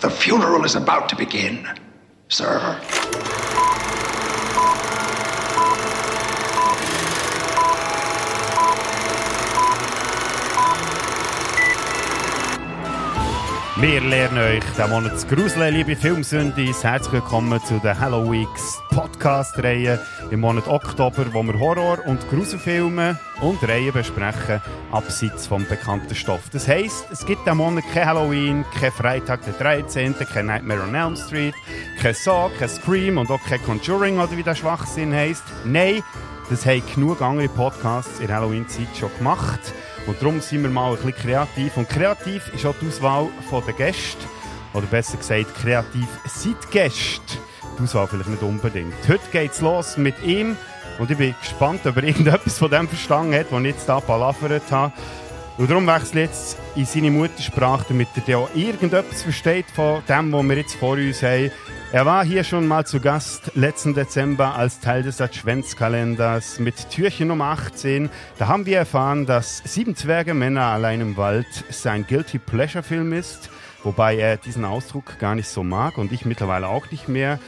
The funeral is about to begin, sir. Wir lernen euch diesen Monat zu gruseln, liebe Filmsündis. Herzlich willkommen zu der Halloween's Podcast-Reihe im Monat Oktober, wo wir Horror- und Gruselfilme und Reihen besprechen, abseits vom bekannten Stoff. Das heisst, es gibt diesen Monat kein Halloween, kein Freitag der 13., kein Nightmare on Elm Street, kein Saw, kein Scream und auch kein Conjuring, oder wie der Schwachsinn heisst. Nein, das haben genug andere Podcasts in Halloween-Zeit schon gemacht. Und darum sind wir mal ein bisschen kreativ. Und kreativ ist auch die Auswahl der Gäste. Oder besser gesagt, kreativ die Gäste. Die Auswahl vielleicht nicht unbedingt. Heute geht es los mit ihm. Und ich bin gespannt, ob er irgendetwas von dem verstanden hat, was ich jetzt hier palavert habe. Und darum wechsle ich jetzt in seine Muttersprache, damit er auch irgendetwas versteht von dem, was wir jetzt vor uns haben. Er war hier schon mal zu Gast letzten Dezember als Teil des Adventskalenders mit Türchen Nummer 18. Da haben wir erfahren, dass Sieben Zwerge Männer allein im Wald sein Guilty Pleasure Film ist, wobei er diesen Ausdruck gar nicht so mag und ich mittlerweile auch nicht mehr.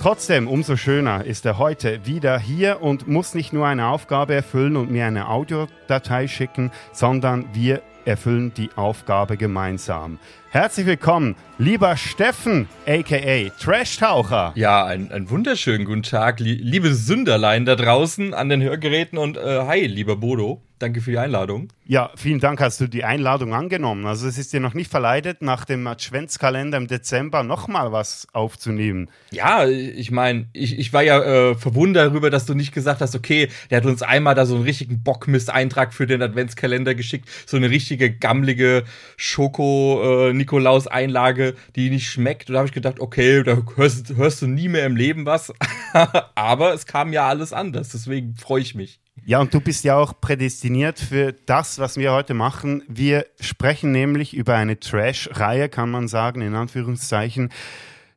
Trotzdem, umso schöner ist er heute wieder hier und muss nicht nur eine Aufgabe erfüllen und mir eine Audiodatei schicken, sondern wir erfüllen die Aufgabe gemeinsam. Herzlich willkommen, lieber Steffen, aka Trash-Taucher. Ja, einen, wunderschönen guten Tag, li liebe Sünderlein da draußen an den Hörgeräten und äh, hi, lieber Bodo. Danke für die Einladung. Ja, vielen Dank, hast du die Einladung angenommen. Also es ist dir noch nicht verleidet, nach dem Adventskalender im Dezember nochmal was aufzunehmen. Ja, ich meine, ich, ich war ja äh, verwundert darüber, dass du nicht gesagt hast, okay, der hat uns einmal da so einen richtigen Bockmist-Eintrag für den Adventskalender geschickt, so eine richtige gammlige Schoko-Nikolaus-Einlage, die nicht schmeckt. Und da habe ich gedacht, okay, da hörst, hörst du nie mehr im Leben was. Aber es kam ja alles anders, deswegen freue ich mich. Ja, und du bist ja auch prädestiniert für das, was wir heute machen. Wir sprechen nämlich über eine Trash-Reihe, kann man sagen, in Anführungszeichen.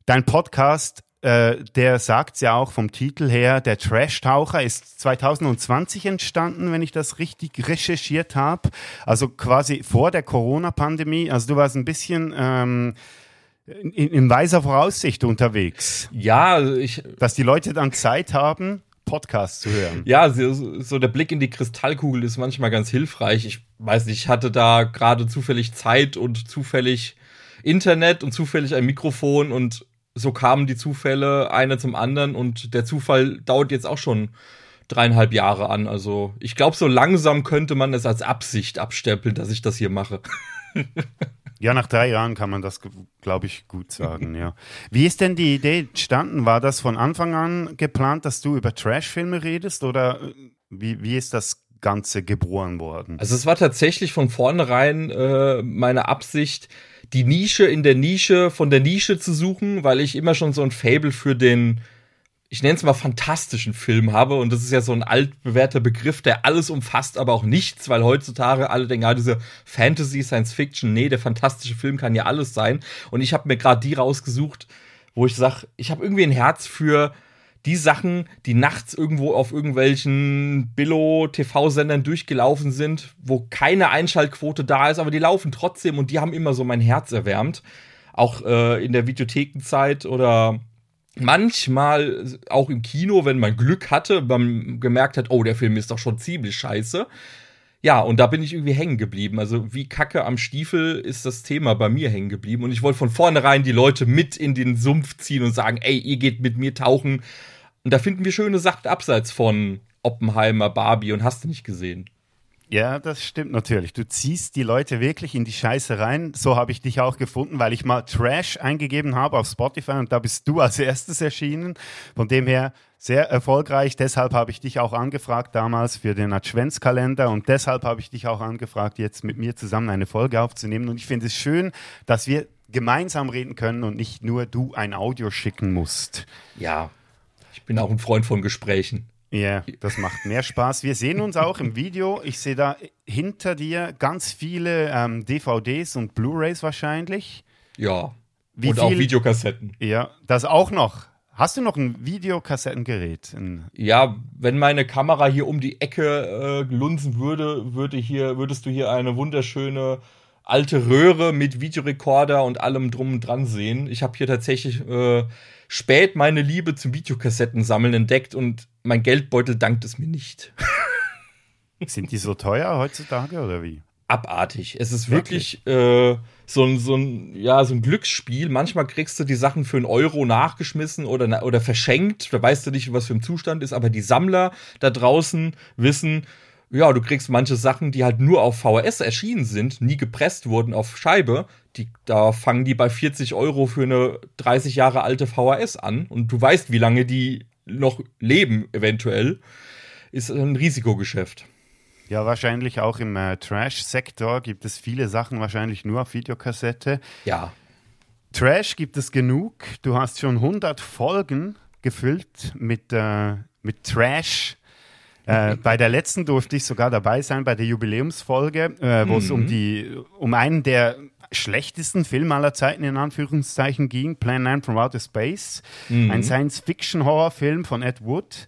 Dein Podcast, äh, der sagt ja auch vom Titel her, der Trash-Taucher ist 2020 entstanden, wenn ich das richtig recherchiert habe. Also quasi vor der Corona-Pandemie. Also du warst ein bisschen... Ähm, in, in weiser Voraussicht unterwegs. Ja, ich. Dass die Leute dann Zeit haben, Podcast zu hören. Ja, so, so, der Blick in die Kristallkugel ist manchmal ganz hilfreich. Ich weiß nicht, ich hatte da gerade zufällig Zeit und zufällig Internet und zufällig ein Mikrofon und so kamen die Zufälle einer zum anderen und der Zufall dauert jetzt auch schon dreieinhalb Jahre an. Also ich glaube, so langsam könnte man es als Absicht abstempeln, dass ich das hier mache. Ja, nach drei Jahren kann man das, glaube ich, gut sagen, ja. Wie ist denn die Idee entstanden? War das von Anfang an geplant, dass du über Trashfilme redest oder äh, wie, wie ist das Ganze geboren worden? Also es war tatsächlich von vornherein äh, meine Absicht, die Nische in der Nische von der Nische zu suchen, weil ich immer schon so ein Fable für den ich nenne es mal fantastischen Film habe. Und das ist ja so ein altbewährter Begriff, der alles umfasst, aber auch nichts, weil heutzutage alle denken, ja, diese Fantasy, Science Fiction, nee, der fantastische Film kann ja alles sein. Und ich habe mir gerade die rausgesucht, wo ich sage, ich habe irgendwie ein Herz für die Sachen, die nachts irgendwo auf irgendwelchen Billo-TV-Sendern durchgelaufen sind, wo keine Einschaltquote da ist, aber die laufen trotzdem und die haben immer so mein Herz erwärmt. Auch äh, in der Videothekenzeit oder manchmal auch im Kino, wenn man Glück hatte, man gemerkt hat, oh, der Film ist doch schon ziemlich scheiße. Ja, und da bin ich irgendwie hängen geblieben. Also wie Kacke am Stiefel ist das Thema bei mir hängen geblieben. Und ich wollte von vornherein die Leute mit in den Sumpf ziehen und sagen, ey, ihr geht mit mir tauchen. Und da finden wir schöne Sachen abseits von Oppenheimer, Barbie und hast du nicht gesehen. Ja, das stimmt natürlich. Du ziehst die Leute wirklich in die Scheiße rein. So habe ich dich auch gefunden, weil ich mal Trash eingegeben habe auf Spotify und da bist du als erstes erschienen. Von dem her sehr erfolgreich. Deshalb habe ich dich auch angefragt damals für den Adventskalender und deshalb habe ich dich auch angefragt, jetzt mit mir zusammen eine Folge aufzunehmen. Und ich finde es schön, dass wir gemeinsam reden können und nicht nur du ein Audio schicken musst. Ja, ich bin auch ein Freund von Gesprächen. Ja, das macht mehr Spaß. Wir sehen uns auch im Video. Ich sehe da hinter dir ganz viele ähm, DVDs und Blu-rays wahrscheinlich. Ja. Wie und viel? auch Videokassetten. Ja, das auch noch. Hast du noch ein Videokassettengerät? Ein ja, wenn meine Kamera hier um die Ecke äh, lunzen würde, würde hier, würdest du hier eine wunderschöne alte Röhre mit Videorekorder und allem drum und dran sehen. Ich habe hier tatsächlich äh, spät meine Liebe zum Videokassettensammeln entdeckt und mein Geldbeutel dankt es mir nicht. Sind die so teuer heutzutage oder wie? Abartig. Es ist wirklich, wirklich? Äh, so, ein, so, ein, ja, so ein Glücksspiel. Manchmal kriegst du die Sachen für einen Euro nachgeschmissen oder, oder verschenkt. Da weißt du nicht, was für ein Zustand ist, aber die Sammler da draußen wissen, ja, du kriegst manche Sachen, die halt nur auf VHS erschienen sind, nie gepresst wurden auf Scheibe. Die, da fangen die bei 40 Euro für eine 30 Jahre alte VHS an und du weißt, wie lange die noch leben, eventuell. Ist ein Risikogeschäft. Ja, wahrscheinlich auch im äh, Trash-Sektor gibt es viele Sachen wahrscheinlich nur auf Videokassette. Ja. Trash gibt es genug. Du hast schon 100 Folgen gefüllt mit, äh, mit Trash. Äh, bei der letzten durfte ich sogar dabei sein, bei der Jubiläumsfolge, äh, wo es um, mhm. um einen der schlechtesten Filme aller Zeiten in Anführungszeichen ging, Plan 9 from Outer Space, mhm. ein Science-Fiction-Horrorfilm von Ed Wood.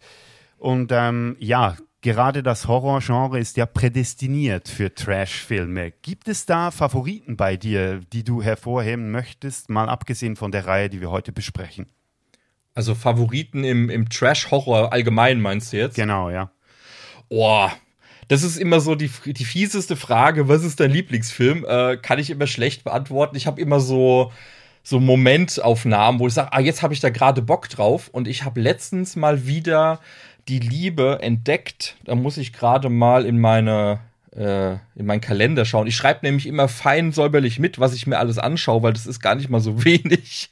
Und ähm, ja, gerade das Horrorgenre ist ja prädestiniert für Trash-Filme. Gibt es da Favoriten bei dir, die du hervorheben möchtest, mal abgesehen von der Reihe, die wir heute besprechen? Also Favoriten im, im Trash-Horror allgemein meinst du jetzt? Genau, ja. Oh, das ist immer so die, die fieseste Frage, was ist dein Lieblingsfilm? Äh, kann ich immer schlecht beantworten. Ich habe immer so, so Momentaufnahmen, wo ich sage, ah, jetzt habe ich da gerade Bock drauf. Und ich habe letztens mal wieder die Liebe entdeckt. Da muss ich gerade mal in meine äh, in meinen Kalender schauen. Ich schreibe nämlich immer fein säuberlich mit, was ich mir alles anschaue, weil das ist gar nicht mal so wenig.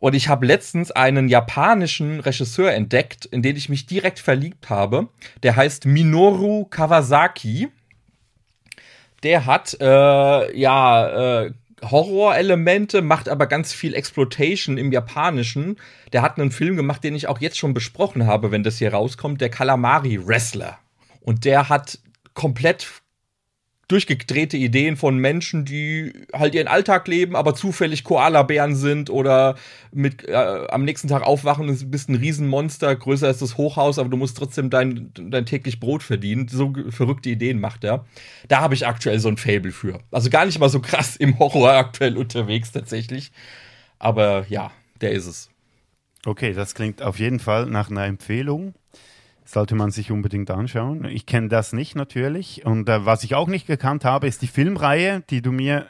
Und ich habe letztens einen japanischen Regisseur entdeckt, in den ich mich direkt verliebt habe. Der heißt Minoru Kawasaki. Der hat äh, ja äh, Horrorelemente, macht aber ganz viel Exploitation im Japanischen. Der hat einen Film gemacht, den ich auch jetzt schon besprochen habe, wenn das hier rauskommt, der Calamari Wrestler. Und der hat komplett durchgedrehte Ideen von Menschen, die halt ihren Alltag leben, aber zufällig Koalabären sind oder mit äh, am nächsten Tag aufwachen und bist ein Riesenmonster, größer als das Hochhaus, aber du musst trotzdem dein, dein täglich Brot verdienen. So verrückte Ideen macht er. Da habe ich aktuell so ein Fable für. Also gar nicht mal so krass im Horror aktuell unterwegs tatsächlich. Aber ja, der ist es. Okay, das klingt auf jeden Fall nach einer Empfehlung sollte man sich unbedingt anschauen. Ich kenne das nicht natürlich. Und äh, was ich auch nicht gekannt habe, ist die Filmreihe, die du mir,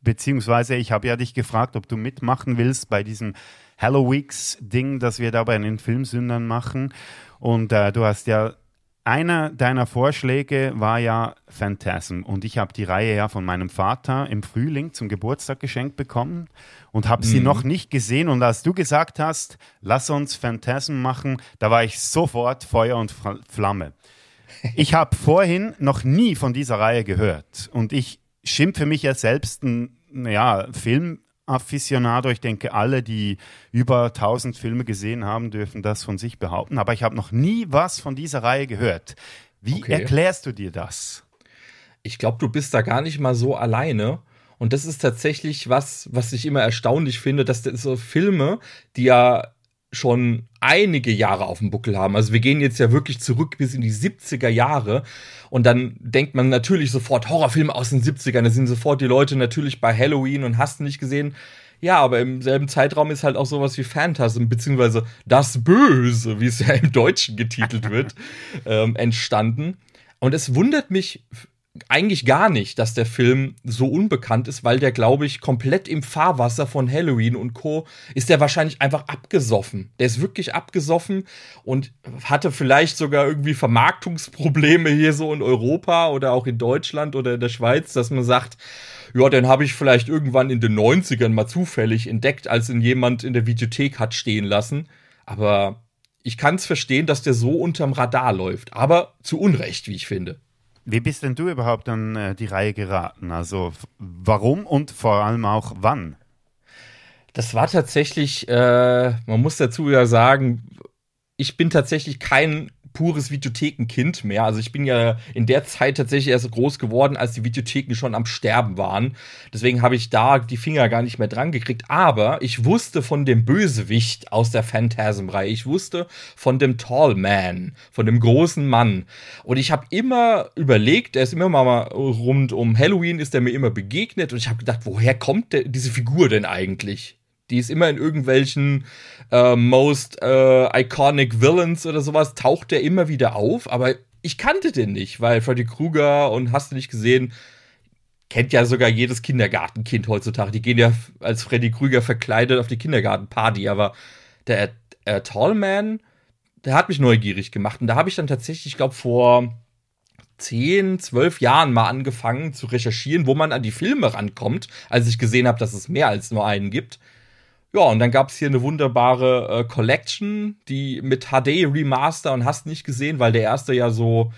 beziehungsweise ich habe ja dich gefragt, ob du mitmachen willst bei diesem Halloweeks-Ding, das wir da bei den Filmsündern machen. Und äh, du hast ja einer deiner Vorschläge war ja Phantasm und ich habe die Reihe ja von meinem Vater im Frühling zum Geburtstag geschenkt bekommen und habe mhm. sie noch nicht gesehen und als du gesagt hast, lass uns Phantasm machen, da war ich sofort Feuer und Flamme. Ich habe vorhin noch nie von dieser Reihe gehört und ich schimpfe mich ja selbst ein ja, Film Aficionado. Ich denke, alle, die über 1000 Filme gesehen haben, dürfen das von sich behaupten. Aber ich habe noch nie was von dieser Reihe gehört. Wie okay. erklärst du dir das? Ich glaube, du bist da gar nicht mal so alleine. Und das ist tatsächlich was, was ich immer erstaunlich finde, dass so Filme, die ja schon einige Jahre auf dem Buckel haben. Also wir gehen jetzt ja wirklich zurück bis in die 70er Jahre und dann denkt man natürlich sofort Horrorfilme aus den 70ern, da sind sofort die Leute natürlich bei Halloween und hast nicht gesehen. Ja, aber im selben Zeitraum ist halt auch sowas wie Phantasm, beziehungsweise Das Böse, wie es ja im Deutschen getitelt wird, ähm, entstanden. Und es wundert mich eigentlich gar nicht, dass der Film so unbekannt ist, weil der, glaube ich, komplett im Fahrwasser von Halloween und Co. ist der wahrscheinlich einfach abgesoffen. Der ist wirklich abgesoffen und hatte vielleicht sogar irgendwie Vermarktungsprobleme hier so in Europa oder auch in Deutschland oder in der Schweiz, dass man sagt, ja, den habe ich vielleicht irgendwann in den 90ern mal zufällig entdeckt, als ihn jemand in der Videothek hat stehen lassen. Aber ich kann es verstehen, dass der so unterm Radar läuft. Aber zu Unrecht, wie ich finde. Wie bist denn du überhaupt an äh, die Reihe geraten? Also warum und vor allem auch wann? Das war tatsächlich, äh, man muss dazu ja sagen, ich bin tatsächlich kein pures Videothekenkind mehr. Also ich bin ja in der Zeit tatsächlich erst groß geworden, als die Videotheken schon am Sterben waren. Deswegen habe ich da die Finger gar nicht mehr dran gekriegt. Aber ich wusste von dem Bösewicht aus der Phantasm-Reihe. Ich wusste von dem Tall Man, von dem großen Mann. Und ich habe immer überlegt, er ist immer mal rund um Halloween, ist er mir immer begegnet. Und ich habe gedacht, woher kommt der, diese Figur denn eigentlich? Die ist immer in irgendwelchen äh, most äh, iconic Villains oder sowas, taucht der immer wieder auf, aber ich kannte den nicht, weil Freddy Krueger und hast du nicht gesehen, kennt ja sogar jedes Kindergartenkind heutzutage. Die gehen ja als Freddy Krüger verkleidet auf die Kindergartenparty, aber der äh, Tallman, der hat mich neugierig gemacht. Und da habe ich dann tatsächlich, ich glaube, vor 10, 12 Jahren mal angefangen zu recherchieren, wo man an die Filme rankommt, als ich gesehen habe, dass es mehr als nur einen gibt. Ja, und dann gab es hier eine wunderbare äh, Collection, die mit HD Remaster und hast nicht gesehen, weil der erste ja so,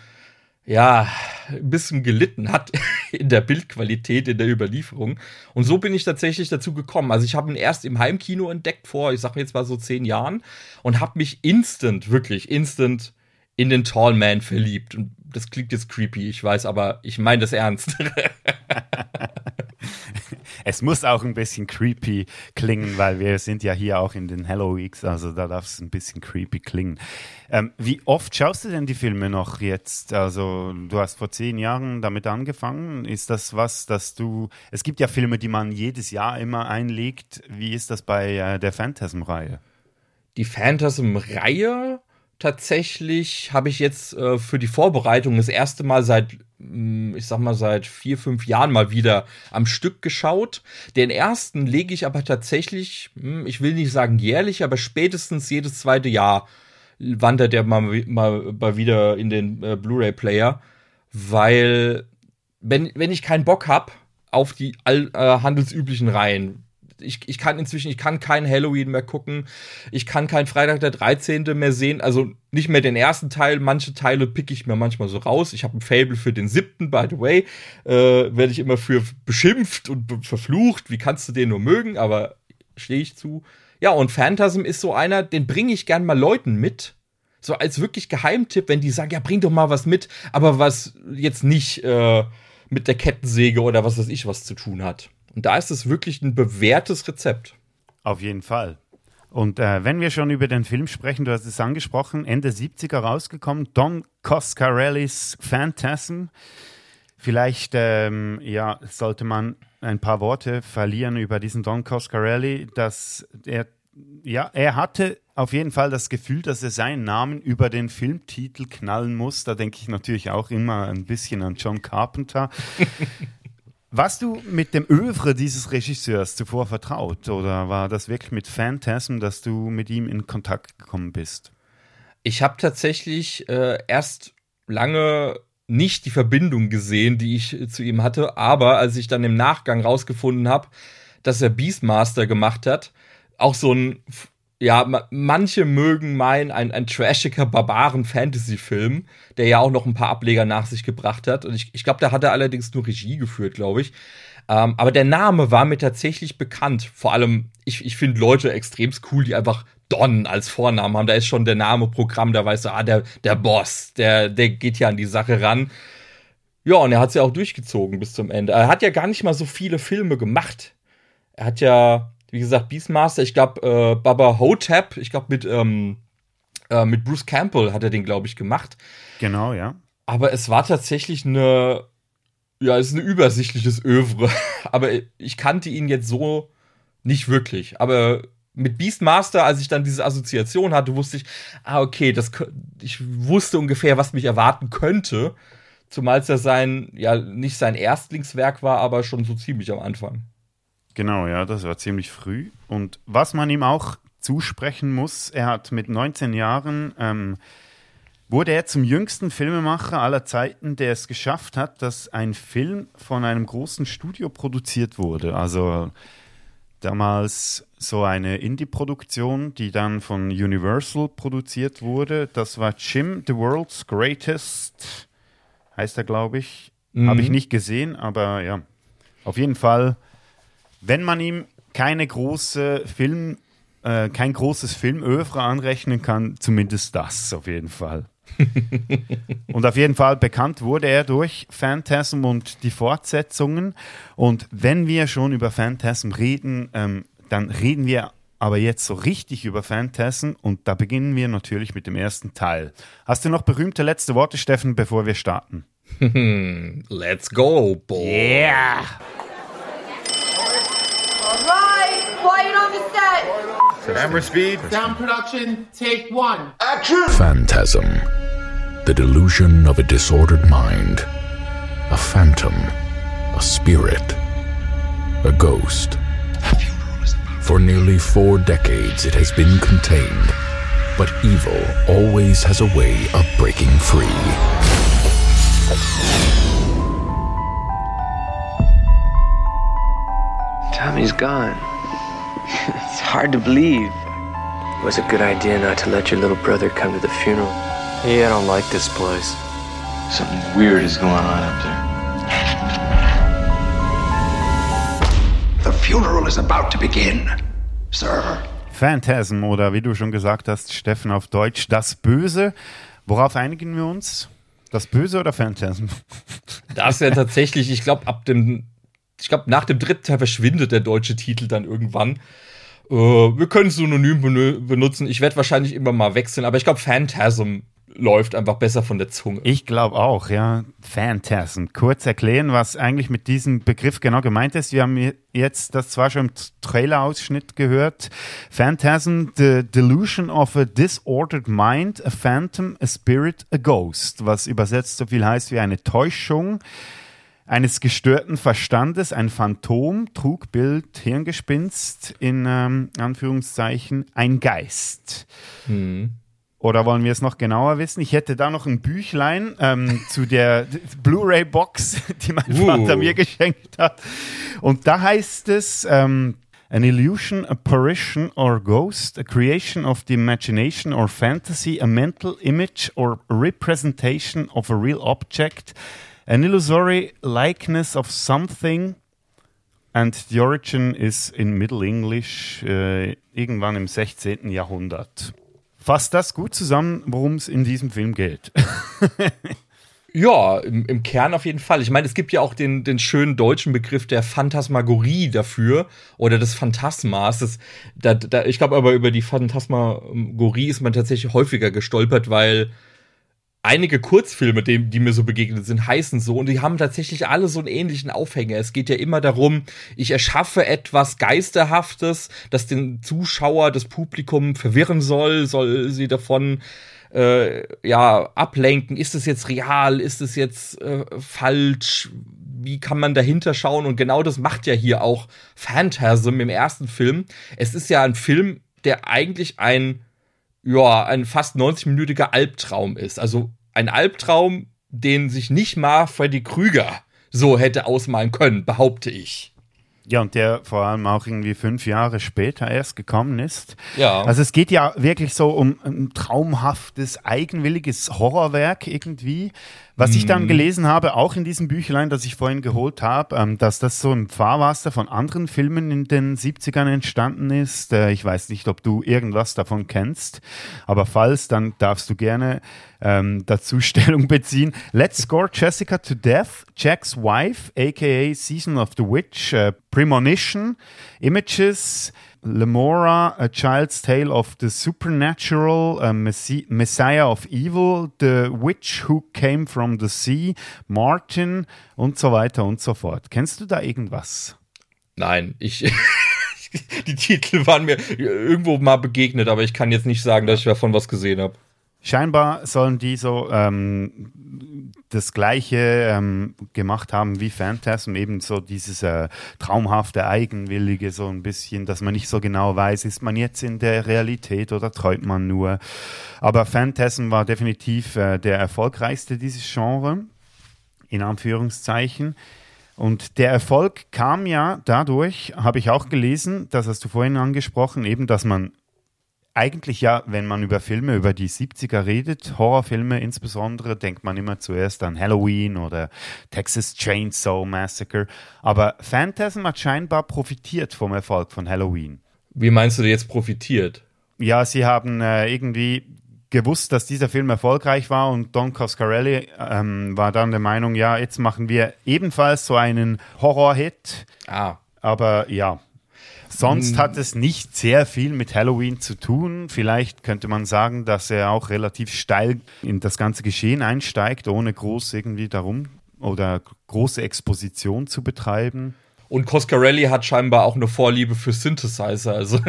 ja, ein bisschen gelitten hat in der Bildqualität, in der Überlieferung. Und so bin ich tatsächlich dazu gekommen. Also ich habe ihn erst im Heimkino entdeckt vor, ich sag mir jetzt mal so zehn Jahren und habe mich instant, wirklich instant in den Tall Man verliebt. Und das klingt jetzt creepy, ich weiß, aber ich meine das ernst. es muss auch ein bisschen creepy klingen, weil wir sind ja hier auch in den Hello Weeks, also da darf es ein bisschen creepy klingen. Ähm, wie oft schaust du denn die Filme noch jetzt? Also du hast vor zehn Jahren damit angefangen. Ist das was, dass du... Es gibt ja Filme, die man jedes Jahr immer einlegt. Wie ist das bei äh, der Phantasm-Reihe? Die Phantasm-Reihe tatsächlich habe ich jetzt äh, für die Vorbereitung das erste Mal seit ich sag mal, seit vier, fünf Jahren mal wieder am Stück geschaut. Den ersten lege ich aber tatsächlich, hm, ich will nicht sagen jährlich, aber spätestens jedes zweite Jahr wandert der mal, mal, mal wieder in den äh, Blu-ray-Player, weil wenn, wenn ich keinen Bock hab auf die all, äh, handelsüblichen Reihen, ich, ich kann inzwischen, ich kann kein Halloween mehr gucken. Ich kann kein Freitag der 13. mehr sehen. Also nicht mehr den ersten Teil. Manche Teile pick ich mir manchmal so raus. Ich habe ein Fable für den siebten, by the way. Äh, Werde ich immer für beschimpft und verflucht. Wie kannst du den nur mögen? Aber stehe ich zu. Ja, und Phantasm ist so einer, den bringe ich gern mal Leuten mit. So als wirklich Geheimtipp, wenn die sagen, ja, bring doch mal was mit, aber was jetzt nicht äh, mit der Kettensäge oder was weiß ich was zu tun hat. Und da ist es wirklich ein bewährtes Rezept. Auf jeden Fall. Und äh, wenn wir schon über den Film sprechen, du hast es angesprochen, Ende 70er rausgekommen, Don Coscarellis Phantasm. Vielleicht ähm, ja, sollte man ein paar Worte verlieren über diesen Don Coscarelli, dass er ja, er hatte auf jeden Fall das Gefühl, dass er seinen Namen über den Filmtitel knallen muss. Da denke ich natürlich auch immer ein bisschen an John Carpenter. Warst du mit dem Övre dieses Regisseurs zuvor vertraut oder war das wirklich mit Phantasm, dass du mit ihm in Kontakt gekommen bist? Ich habe tatsächlich äh, erst lange nicht die Verbindung gesehen, die ich zu ihm hatte, aber als ich dann im Nachgang rausgefunden habe, dass er Beastmaster gemacht hat, auch so ein ja, manche mögen meinen, ein, ein trashiger Barbaren-Fantasy-Film, der ja auch noch ein paar Ableger nach sich gebracht hat. Und ich, ich glaube, da hat er allerdings nur Regie geführt, glaube ich. Ähm, aber der Name war mir tatsächlich bekannt. Vor allem, ich, ich finde Leute extremst cool, die einfach Don als Vornamen haben. Da ist schon der Name Programm, da weißt du, ah, der, der Boss, der, der geht ja an die Sache ran. Ja, und er hat es ja auch durchgezogen bis zum Ende. Er hat ja gar nicht mal so viele Filme gemacht. Er hat ja wie gesagt, Beastmaster, ich glaube, äh, Baba Hotep, ich glaube, mit, ähm, äh, mit Bruce Campbell hat er den, glaube ich, gemacht. Genau, ja. Aber es war tatsächlich eine, ja, es ist ein übersichtliches Övre. Aber ich kannte ihn jetzt so nicht wirklich. Aber mit Beastmaster, als ich dann diese Assoziation hatte, wusste ich, ah, okay, das, ich wusste ungefähr, was mich erwarten könnte. Zumal es ja sein, ja, nicht sein Erstlingswerk war, aber schon so ziemlich am Anfang. Genau, ja, das war ziemlich früh. Und was man ihm auch zusprechen muss, er hat mit 19 Jahren, ähm, wurde er zum jüngsten Filmemacher aller Zeiten, der es geschafft hat, dass ein Film von einem großen Studio produziert wurde. Also damals so eine Indie-Produktion, die dann von Universal produziert wurde. Das war Jim, The World's Greatest, heißt er, glaube ich. Mhm. Habe ich nicht gesehen, aber ja, auf jeden Fall wenn man ihm keine große Film, äh, kein großes Filmöfre anrechnen kann, zumindest das auf jeden Fall. und auf jeden Fall bekannt wurde er durch Phantasm und die Fortsetzungen. Und wenn wir schon über Phantasm reden, ähm, dann reden wir aber jetzt so richtig über Phantasm und da beginnen wir natürlich mit dem ersten Teil. Hast du noch berühmte letzte Worte, Steffen, bevor wir starten? Let's go, boy. Yeah! Camera speed. Sound production, take one. Action! Phantasm. The delusion of a disordered mind. A phantom. A spirit. A ghost. For nearly four decades, it has been contained. But evil always has a way of breaking free. Tommy's gone. It's hard to believe. It was a good idea not to let your little brother come to the funeral. Hey, I don't like this place. Something weird is going on up there. The funeral is about to begin, sir. Phantasm oder wie du schon gesagt hast, Steffen auf Deutsch, das Böse. Worauf einigen wir uns? Das Böse oder Phantasm? Das ist ja tatsächlich, ich glaube, ab dem, ich glaube, nach dem dritten Teil verschwindet der deutsche Titel dann irgendwann. Äh, wir können Synonym benö- benutzen. Ich werde wahrscheinlich immer mal wechseln, aber ich glaube, Phantasm läuft einfach besser von der Zunge. Ich glaube auch, ja. Phantasm. Kurz erklären, was eigentlich mit diesem Begriff genau gemeint ist. Wir haben jetzt das zwar schon im Trailer-Ausschnitt gehört. Phantasm, the delusion of a disordered mind, a phantom, a spirit, a ghost. Was übersetzt so viel heißt wie eine Täuschung eines gestörten Verstandes, ein Phantom, Trugbild, Hirngespinst, in ähm, Anführungszeichen, ein Geist. Oder wollen wir es noch genauer wissen? Ich hätte da noch ein Büchlein ähm, zu der Blu-ray-Box, die mein Uh. Vater mir geschenkt hat. Und da heißt es, ähm, An illusion, apparition or ghost, a creation of the imagination or fantasy, a mental image or representation of a real object, an illusory likeness of something, and the origin is in Middle English, äh, irgendwann im 16. Jahrhundert. Fasst das gut zusammen, worum es in diesem Film geht. Ja, im, im Kern auf jeden Fall. Ich meine, es gibt ja auch den, den schönen deutschen Begriff der Phantasmagorie dafür oder des Phantasmas. Das, da, da, ich glaube aber über die Phantasmagorie ist man tatsächlich häufiger gestolpert, weil einige Kurzfilme, die, die mir so begegnet sind, heißen so und die haben tatsächlich alle so einen ähnlichen Aufhänger. Es geht ja immer darum, ich erschaffe etwas Geisterhaftes, das den Zuschauer, das Publikum verwirren soll, soll sie davon äh, ja ablenken. Ist es jetzt real? Ist es jetzt äh, falsch? Wie kann man dahinter schauen? Und genau das macht ja hier auch Phantasm im ersten Film. Es ist ja ein Film, der eigentlich ein ja, ein fast 90-minütiger Albtraum ist. Also ein Albtraum, den sich nicht mal Freddy Krüger so hätte ausmalen können, behaupte ich. Ja, und der vor allem auch irgendwie fünf Jahre später erst gekommen ist. Ja. Also es geht ja wirklich so um ein traumhaftes, eigenwilliges Horrorwerk irgendwie. Was ich dann gelesen habe, auch in diesem Büchlein, das ich vorhin geholt habe, ähm, dass das so im Fahrwasser von anderen Filmen in den 70ern entstanden ist. Äh, ich weiß nicht, ob du irgendwas davon kennst, aber falls, dann darfst du gerne ähm, dazu Stellung beziehen. Let's Score Jessica to Death, Jack's Wife, aka Season of the Witch, äh, Premonition, Images, Lemora, A Child's Tale of the Supernatural, uh, Messi Messiah of Evil, The Witch Who Came from the Sea, Martin und so weiter und so fort. Kennst du da irgendwas? Nein, ich. die Titel waren mir irgendwo mal begegnet, aber ich kann jetzt nicht sagen, dass ich davon was gesehen habe. Scheinbar sollen die so ähm, das gleiche ähm, gemacht haben wie Phantasm, eben so dieses äh, traumhafte, eigenwillige, so ein bisschen, dass man nicht so genau weiß, ist man jetzt in der Realität oder träumt man nur. Aber Phantasm war definitiv äh, der erfolgreichste dieses Genre, in Anführungszeichen. Und der Erfolg kam ja dadurch, habe ich auch gelesen, das hast du vorhin angesprochen, eben, dass man eigentlich ja, wenn man über Filme über die 70er redet, Horrorfilme insbesondere, denkt man immer zuerst an Halloween oder Texas Chainsaw Massacre. Aber Phantasm hat scheinbar profitiert vom Erfolg von Halloween. Wie meinst du jetzt profitiert? Ja, sie haben äh, irgendwie gewusst, dass dieser Film erfolgreich war und Don Coscarelli ähm, war dann der Meinung, ja, jetzt machen wir ebenfalls so einen Horror-Hit. Ah. Aber ja, sonst hat es nicht sehr viel mit Halloween zu tun. Vielleicht könnte man sagen, dass er auch relativ steil in das ganze Geschehen einsteigt, ohne groß irgendwie darum oder große Exposition zu betreiben. Und Coscarelli hat scheinbar auch eine Vorliebe für Synthesizer. Also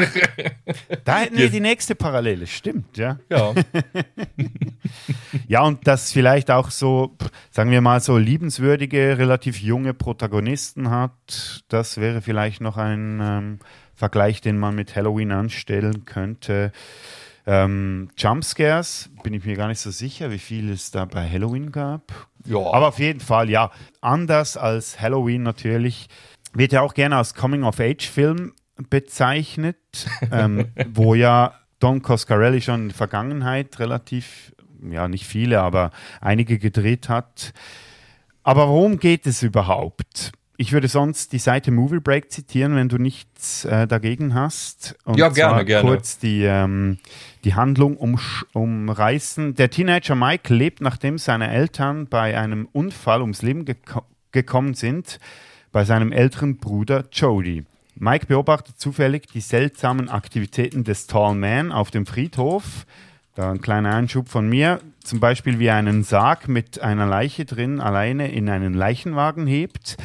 Da hätten wir die nächste Parallele, stimmt, ja. ja. Ja, und das vielleicht auch so, sagen wir mal, so liebenswürdige, relativ junge Protagonisten hat, das wäre vielleicht noch ein ähm, Vergleich, den man mit Halloween anstellen könnte. Ähm, Jumpscares, bin ich mir gar nicht so sicher, wie viel es da bei Halloween gab. Ja. Aber auf jeden Fall, ja, anders als Halloween natürlich, wird ja auch gerne als Coming-of-Age-Film bezeichnet, ähm, wo ja Don Coscarelli schon in der Vergangenheit relativ, ja nicht viele, aber einige gedreht hat. Aber worum geht es überhaupt? Ich würde sonst die Seite Movie Break zitieren, wenn du nichts äh, dagegen hast. Und Ja, gerne, zwar gerne. kurz die, ähm, die Handlung umsch- umreißen. Der Teenager Mike lebt, nachdem seine Eltern bei einem Unfall ums Leben geko gekommen sind, bei seinem älteren Bruder Jody. Mike beobachtet zufällig die seltsamen Aktivitäten des Tall Man auf dem Friedhof. Da ein kleiner Einschub von mir. Zum Beispiel, wie er einen Sarg mit einer Leiche drin alleine in einen Leichenwagen hebt.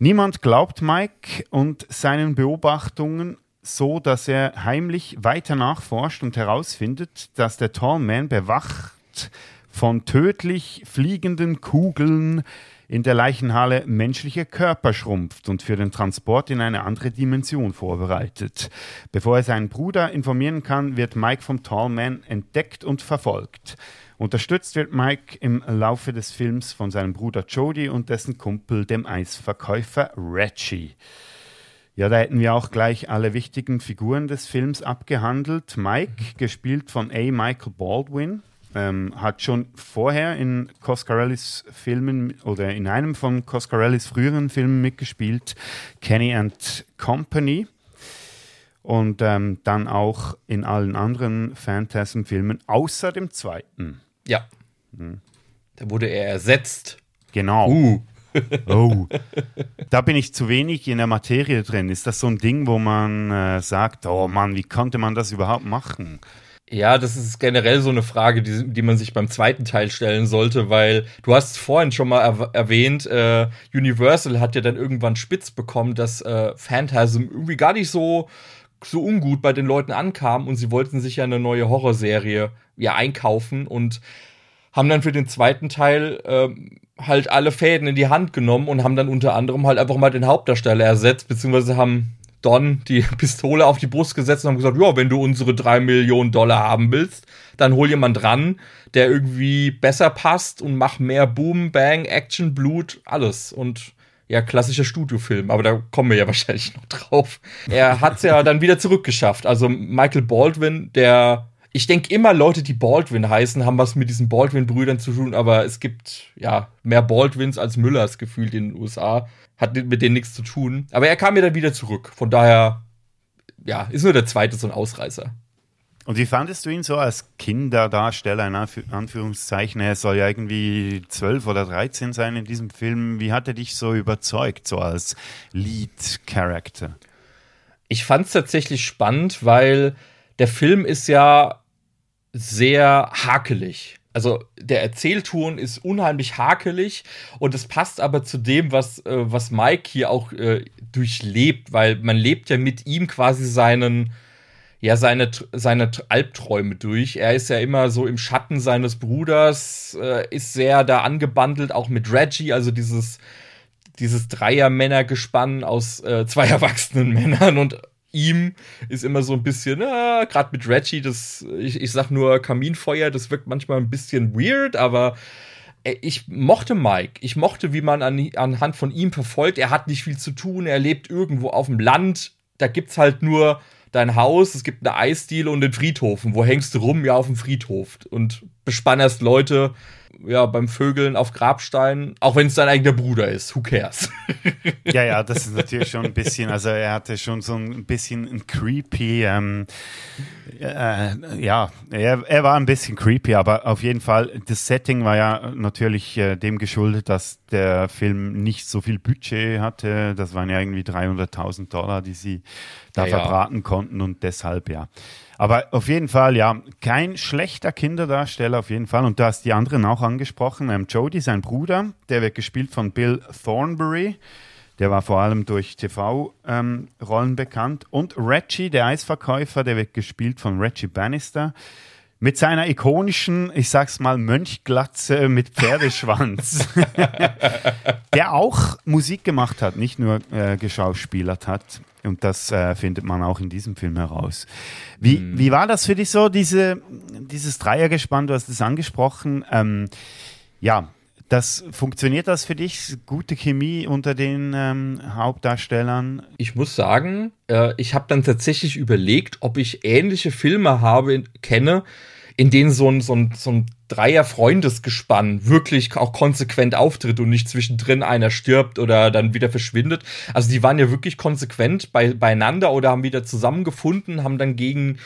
Niemand glaubt Mike und seinen Beobachtungen so, dass er heimlich weiter nachforscht und herausfindet, dass der Tall Man bewacht von tödlich fliegenden Kugeln in der Leichenhalle menschliche Körper schrumpft und für den Transport in eine andere Dimension vorbereitet. Bevor er seinen Bruder informieren kann, wird Mike vom Tallman entdeckt und verfolgt. Unterstützt wird Mike im Laufe des Films von seinem Bruder Jody und dessen Kumpel, dem Eisverkäufer Reggie. Ja, da hätten wir auch gleich alle wichtigen Figuren des Films abgehandelt. Mike, gespielt von A. Michael Baldwin, ähm, hat schon vorher in Coscarellis Filmen oder in einem von Coscarellis früheren Filmen mitgespielt, Kenny and Company. Und ähm, dann auch in allen anderen Phantasm-Filmen, außer dem zweiten. ja. Da wurde er ersetzt. Genau. Uh. Oh, da bin ich zu wenig in der Materie drin. Ist das so ein Ding, wo man äh, sagt, oh Mann, wie konnte man das überhaupt machen? Ja, das ist generell so eine Frage, die, die man sich beim zweiten Teil stellen sollte, weil du hast es vorhin schon mal erw- erwähnt, äh, Universal hat ja dann irgendwann spitz bekommen, dass äh, Phantasm irgendwie gar nicht so, so ungut bei den Leuten ankam und sie wollten sich ja eine neue Horrorserie ja einkaufen und haben dann für den zweiten Teil ähm, halt alle Fäden in die Hand genommen und haben dann unter anderem halt einfach mal den Hauptdarsteller ersetzt, beziehungsweise haben Don die Pistole auf die Brust gesetzt und haben gesagt, ja, wenn du unsere drei Millionen Dollar haben willst, dann hol jemand ran, der irgendwie besser passt und mach mehr Boom, Bang, Action, Blut, alles. Und ja, klassischer Studiofilm, aber da kommen wir ja wahrscheinlich noch drauf. Er hat's ja dann wieder zurückgeschafft. Also Michael Baldwin, der ich denke immer, Leute, die Baldwin heißen, haben was mit diesen Baldwin-Brüdern zu tun, aber es gibt ja mehr Baldwins als Müllers gefühlt in den USA. Hat mit denen nichts zu tun. Aber er kam ja dann wieder zurück. Von daher, ja, ist nur der zweite so ein Ausreißer. Und wie fandest du ihn so als Kinderdarsteller, in Anf- Anführungszeichen? Er soll ja irgendwie 12 oder 13 sein in diesem Film. Wie hat er dich so überzeugt, so als Lead-Character? Ich fand es tatsächlich spannend, weil der Film ist ja sehr hakelig. Also der Erzählton ist unheimlich hakelig und es passt aber zu dem, was, äh, was Mike hier auch äh, durchlebt, weil man lebt ja mit ihm quasi seinen, ja, seine, seine Albträume durch. Er ist ja immer so im Schatten seines Bruders, äh, ist sehr da angebandelt, auch mit Reggie, also dieses, dieses Dreier-Männergespann aus äh, zwei erwachsenen Männern und ihm ist immer so ein bisschen, äh, gerade mit Reggie, das, ich, ich sag nur Kaminfeuer, das wirkt manchmal ein bisschen weird, aber äh, ich mochte Mike. Ich mochte, wie man an, anhand von ihm verfolgt. Er hat nicht viel zu tun, er lebt irgendwo auf dem Land. Da gibt's halt nur dein Haus, es gibt eine Eisdiele und den Friedhof. Und wo hängst du rum? Ja, auf dem Friedhof. Und bespannerst Leute ja, beim Vögeln auf Grabstein, auch wenn es sein eigener Bruder ist, who cares? ja, ja, das ist natürlich schon ein bisschen, also er hatte schon so ein bisschen ein creepy, ähm, äh, ja, er, er war ein bisschen creepy, aber auf jeden Fall, das Setting war ja natürlich äh, dem geschuldet, dass der Film nicht so viel Budget hatte. Das waren ja irgendwie 300.000 Dollar, die sie da ja, verbraten ja. konnten und deshalb, ja. Aber auf jeden Fall, ja, kein schlechter Kinderdarsteller auf jeden Fall. Und du hast die anderen auch angesprochen. Ähm, Jody, sein Bruder, der wird gespielt von Bill Thornbury. Der war vor allem durch TV-Rollen ähm, bekannt. Und Reggie, der Eisverkäufer, der wird gespielt von Reggie Bannister. Mit seiner ikonischen, ich sag's mal, Mönchglatze mit Pferdeschwanz. der auch Musik gemacht hat, nicht nur äh, geschauspielert hat. Und das äh, findet man auch in diesem Film heraus. Wie, mhm. wie war das für dich so, diese, dieses Dreiergespann? Du hast es angesprochen. Ähm, ja, das funktioniert das für dich? Gute Chemie unter den ähm, Hauptdarstellern? Ich muss sagen, äh, ich habe dann tatsächlich überlegt, ob ich ähnliche Filme habe, kenne, in denen so ein, so ein, so ein Dreier-Freundesgespann wirklich auch konsequent auftritt und nicht zwischendrin einer stirbt oder dann wieder verschwindet. Also die waren ja wirklich konsequent bei, beieinander oder haben wieder zusammengefunden, haben dann gegen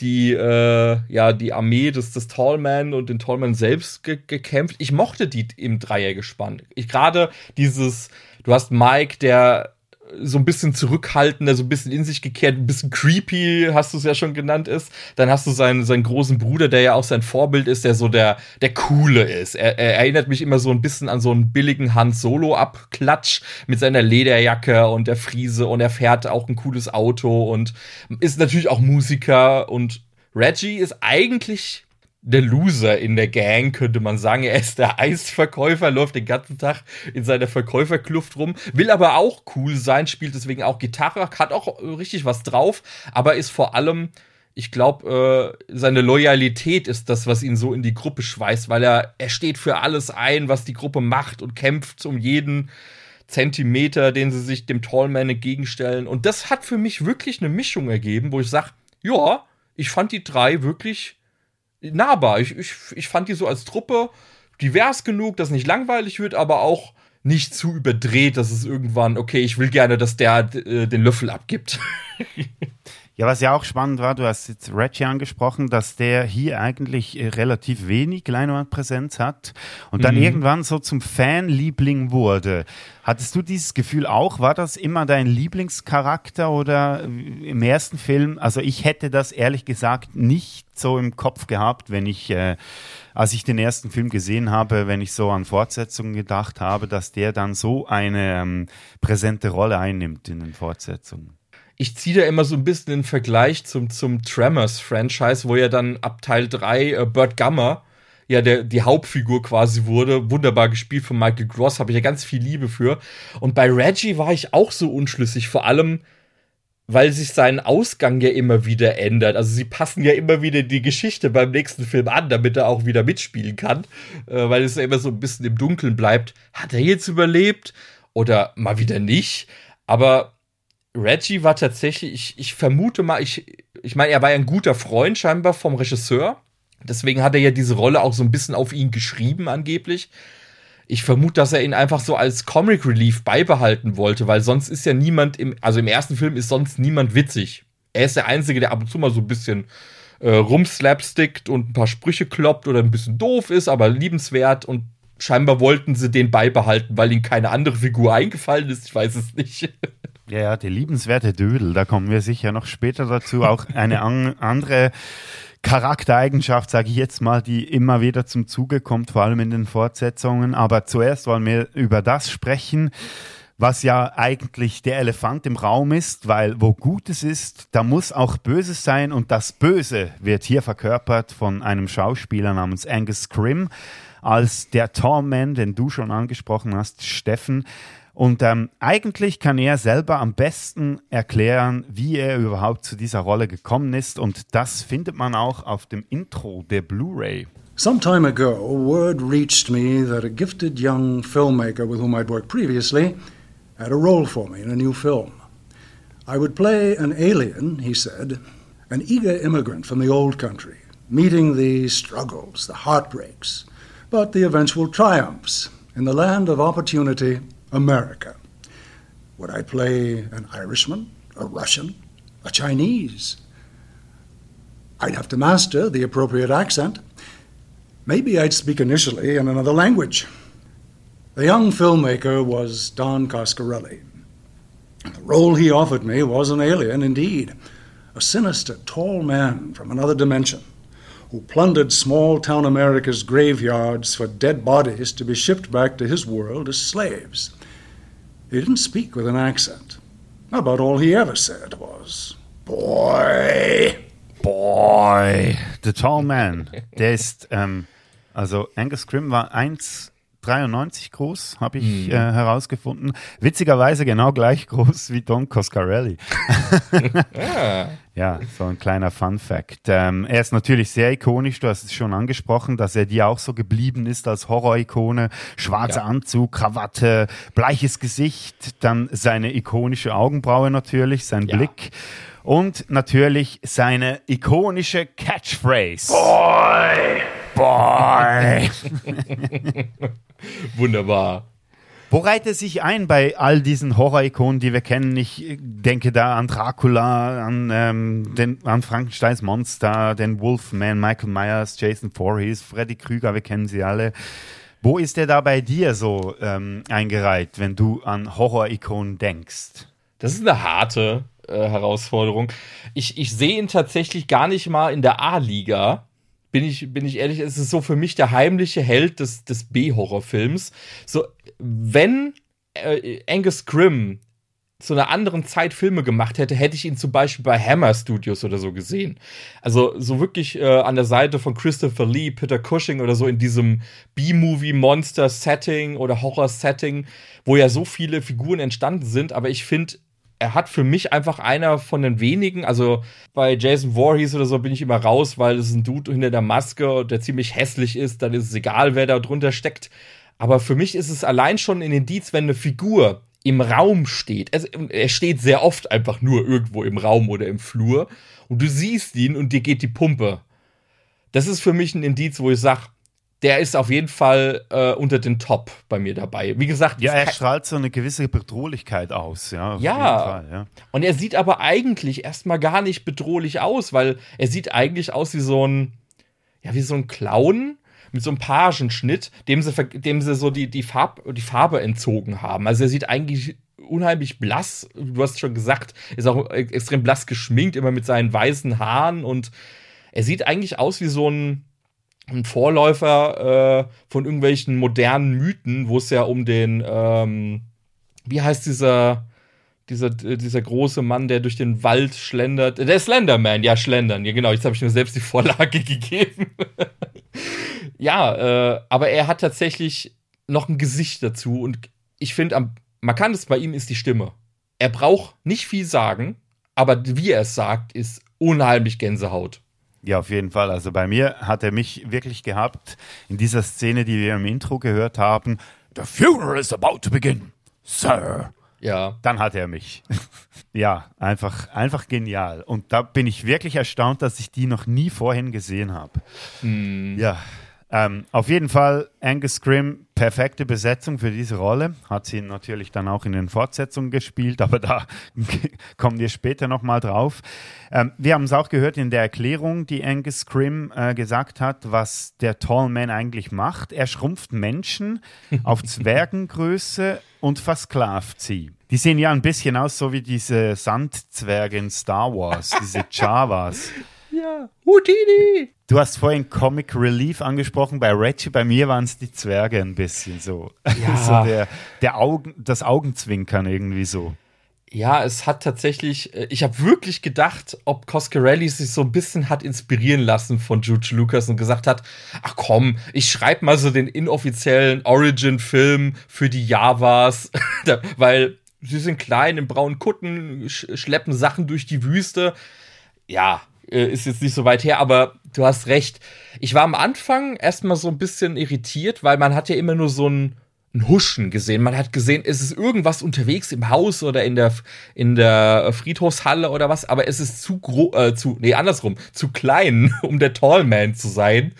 die, äh, ja, die Armee des, des Tallman und den Tallman selbst ge gekämpft. Ich mochte die im Dreiergespann. Ich gerade dieses, du hast Mike, der so ein bisschen zurückhaltender, so ein bisschen in sich gekehrt, ein bisschen creepy, hast du es ja schon genannt ist. Dann hast du seinen, seinen großen Bruder, der ja auch sein Vorbild ist, der so der, der Coole ist. Er, er erinnert mich immer so ein bisschen an so einen billigen Han Solo-Abklatsch mit seiner Lederjacke und der Friese und er fährt auch ein cooles Auto und ist natürlich auch Musiker und Reggie ist eigentlich der Loser in der Gang, könnte man sagen. Er ist der Eisverkäufer, läuft den ganzen Tag in seiner Verkäuferkluft rum, will aber auch cool sein, spielt deswegen auch Gitarre, hat auch richtig was drauf, aber ist vor allem, ich glaube, äh, seine Loyalität ist das, was ihn so in die Gruppe schweißt, weil er, er steht für alles ein, was die Gruppe macht und kämpft um jeden Zentimeter, den sie sich dem Tallman entgegenstellen. Und das hat für mich wirklich eine Mischung ergeben, wo ich sage, ja, ich fand die drei wirklich nahbar. Ich, ich, ich fand die so als Truppe divers genug, dass nicht langweilig wird, aber auch nicht zu überdreht, dass es irgendwann, okay, ich will gerne, dass der äh, den Löffel abgibt. Ja, was ja auch spannend war, du hast jetzt Reggie angesprochen, dass der hier eigentlich äh, relativ wenig Leinwandpräsenz hat und dann mhm. irgendwann so zum Fanliebling wurde. Hattest du dieses Gefühl auch? War das immer dein Lieblingscharakter oder äh, im ersten Film? Also ich hätte das ehrlich gesagt nicht so im Kopf gehabt, wenn ich, äh, als ich den ersten Film gesehen habe, wenn ich so an Fortsetzungen gedacht habe, dass der dann so eine ähm, präsente Rolle einnimmt in den Fortsetzungen ich ziehe da immer so ein bisschen den Vergleich zum, zum Tremors-Franchise, wo ja dann ab Teil 3 äh, Burt Gummer ja der, die Hauptfigur quasi wurde. Wunderbar gespielt von Michael Gross, habe ich ja ganz viel Liebe für. Und bei Reggie war ich auch so unschlüssig, vor allem, weil sich sein Ausgang ja immer wieder ändert. Also sie passen ja immer wieder die Geschichte beim nächsten Film an, damit er auch wieder mitspielen kann, äh, weil es ja immer so ein bisschen im Dunkeln bleibt. Hat er jetzt überlebt oder mal wieder nicht? Aber Reggie war tatsächlich, ich, ich vermute mal, ich, ich meine, er war ja ein guter Freund scheinbar vom Regisseur. Deswegen hat er ja diese Rolle auch so ein bisschen auf ihn geschrieben, angeblich. Ich vermute, dass er ihn einfach so als Comic Relief beibehalten wollte, weil sonst ist ja niemand im, also im ersten Film ist sonst niemand witzig. Er ist der Einzige, der ab und zu mal so ein bisschen äh, rumslapstickt und ein paar Sprüche kloppt oder ein bisschen doof ist, aber liebenswert und scheinbar wollten sie den beibehalten, weil ihnen keine andere Figur eingefallen ist. Ich weiß es nicht. Ja, ja, der liebenswerte Dödel, da kommen wir sicher noch später dazu. Auch eine an, andere Charaktereigenschaft, sage ich jetzt mal, die immer wieder zum Zuge kommt, vor allem in den Fortsetzungen. Aber zuerst wollen wir über das sprechen, was ja eigentlich der Elefant im Raum ist, weil wo Gutes ist, da muss auch Böses sein und das Böse wird hier verkörpert von einem Schauspieler namens Angus Scrim als der Torment, den du schon angesprochen hast, Steffen. Und ähm, eigentlich kann er selber am besten erklären, wie er überhaupt zu dieser Rolle gekommen ist. Und das findet man auch auf dem Intro der Blu-ray. Some time ago, word reached me that a gifted young filmmaker with whom I'd worked previously had a role for me in a new film. I would play an alien, he said, an eager immigrant from the old country, meeting the struggles, the heartbreaks, but the eventual triumphs in the land of opportunity, America. Would I play an Irishman, a Russian, a Chinese? I'd have to master the appropriate accent. Maybe I'd speak initially in another language. The young filmmaker was Don Coscarelli. The role he offered me was an alien indeed, a sinister, tall man from another dimension who plundered small town America's graveyards for dead bodies to be shipped back to his world as slaves. He didn't speak with an accent. About all he ever said was, Boy! Boy! The Tall Man. Der ist, ähm, also Angus Grimm war 1,93 groß, habe ich äh, herausgefunden. Witzigerweise genau gleich groß wie Don Coscarelli. Ja. Ja, so ein kleiner Fun Fact. Ähm, er ist natürlich sehr ikonisch, du hast es schon angesprochen, dass er dir auch so geblieben ist als Horror-Ikone. Schwarzer Ja. Anzug, Krawatte, bleiches Gesicht, dann seine ikonische Augenbraue natürlich, sein Ja. Blick und natürlich seine ikonische Catchphrase. Boy! Wunderbar. Wo reiht er sich ein bei all diesen Horror-Ikonen, die wir kennen? Ich denke da an Dracula, an, ähm, den, an Frankensteins Monster, den Wolfman, Michael Myers, Jason Voorhees, Freddy Krüger, wir kennen sie alle. Wo ist der da bei dir so ähm, eingereiht, wenn du an Horror-Ikonen denkst? Das ist eine harte äh, Herausforderung. Ich, ich sehe ihn tatsächlich gar nicht mal in der A-Liga. Bin ich, bin ich ehrlich, es ist so für mich der heimliche Held des, des B-Horrorfilms. So, wenn äh, Angus Grimm zu einer anderen Zeit Filme gemacht hätte, hätte ich ihn zum Beispiel bei Hammer Studios oder so gesehen. Also so wirklich äh, an der Seite von Christopher Lee, Peter Cushing oder so in diesem B-Movie-Monster-Setting oder Horror-Setting, wo ja so viele Figuren entstanden sind. Aber ich finde, er hat für mich einfach einer von den wenigen, also bei Jason Voorhees oder so bin ich immer raus, weil es ein Dude hinter der Maske, der ziemlich hässlich ist, dann ist es egal, wer da drunter steckt. Aber für mich ist es allein schon ein Indiz, wenn eine Figur im Raum steht. Also, er steht sehr oft einfach nur irgendwo im Raum oder im Flur und du siehst ihn und dir geht die Pumpe. Das ist für mich ein Indiz, wo ich sage, der ist auf jeden Fall äh, unter den Top bei mir dabei. Wie gesagt, Ja, er strahlt so eine gewisse Bedrohlichkeit aus. Ja, auf Ja. jeden Fall, ja. Und er sieht aber eigentlich erstmal gar nicht bedrohlich aus, weil er sieht eigentlich aus wie so ein, ja, wie so ein Clown mit so einem Pagenschnitt, dem sie, dem sie so die, die, Farb, die Farbe entzogen haben. Also er sieht eigentlich unheimlich blass, du hast schon gesagt, ist auch extrem blass geschminkt, immer mit seinen weißen Haaren und er sieht eigentlich aus wie so ein, ein Vorläufer äh, von irgendwelchen modernen Mythen, wo es ja um den, ähm, wie heißt dieser, dieser, äh, dieser große Mann, der durch den Wald schlendert. Der Slenderman, ja, schlendern. Ja, genau, jetzt habe ich mir selbst die Vorlage gegeben. ja, äh, aber er hat tatsächlich noch ein Gesicht dazu und ich finde, am markantesten bei ihm ist die Stimme. Er braucht nicht viel sagen, aber wie er es sagt, ist unheimlich Gänsehaut. Ja, auf jeden Fall. Also bei mir hat er mich wirklich gehabt in dieser Szene, die wir im Intro gehört haben. The funeral is about to begin, Sir. Ja. Dann hat er mich. ja, einfach, einfach genial. Und da bin ich wirklich erstaunt, dass ich die noch nie vorhin gesehen habe. Ja, ähm, auf jeden Fall Angus Grimm, perfekte Besetzung für diese Rolle. Hat sie natürlich dann auch in den Fortsetzungen gespielt, aber da kommen wir später nochmal drauf. Ähm, wir haben es auch gehört in der Erklärung, die Angus Grimm äh, gesagt hat, was der Tall Man eigentlich macht. Er schrumpft Menschen auf Zwergengröße und versklavt sie. Die sehen ja ein bisschen aus so wie diese Sandzwerge in Star Wars, diese Javas. Ja. Houdini! Du hast vorhin Comic Relief angesprochen bei Reggie. Bei mir waren es die Zwerge ein bisschen so. Ja. so der, der Augen, das Augenzwinkern irgendwie so. Ja, es hat tatsächlich, äh, ich habe wirklich gedacht, ob Coscarelli sich so ein bisschen hat inspirieren lassen von George Lucas und gesagt hat, ach komm, ich schreibe mal so den inoffiziellen Origin-Film für die Javas, weil sie sind klein in braunen Kutten, sch schleppen Sachen durch die Wüste. Ja, äh, ist jetzt nicht so weit her, aber du hast recht. Ich war am Anfang erstmal so ein bisschen irritiert, weil man hat ja immer nur so ein ein Huschen gesehen. Man hat gesehen, es ist irgendwas unterwegs im Haus oder in der, in der Friedhofshalle oder was, aber es ist zu groß, äh, zu, nee, andersrum, zu klein, um der Tallman zu sein.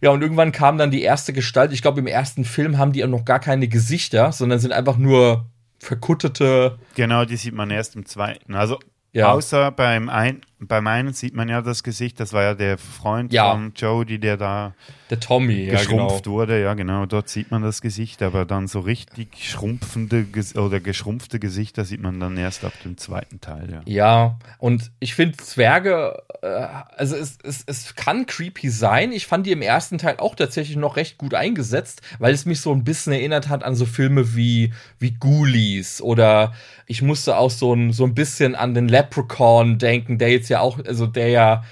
Ja, und irgendwann kam dann die erste Gestalt. Ich glaube, im ersten Film haben die auch noch gar keine Gesichter, sondern sind einfach nur verkuttete. Genau, die sieht man erst im zweiten. Also ja. außer beim, ein, beim einen sieht man ja das Gesicht, das war ja der Freund ja. von Jodie, der da der Tommy, geschrumpft ja, genau. wurde, ja genau, dort sieht man das Gesicht, aber dann so richtig schrumpfende oder geschrumpfte Gesichter sieht man dann erst ab dem zweiten Teil, ja. Ja, und ich finde Zwerge, äh, also es, es, es kann creepy sein, ich fand die im ersten Teil auch tatsächlich noch recht gut eingesetzt, weil es mich so ein bisschen erinnert hat an so Filme wie, wie Ghoulies oder ich musste auch so ein, so ein bisschen an den Leprechaun denken, der jetzt ja auch, also der ja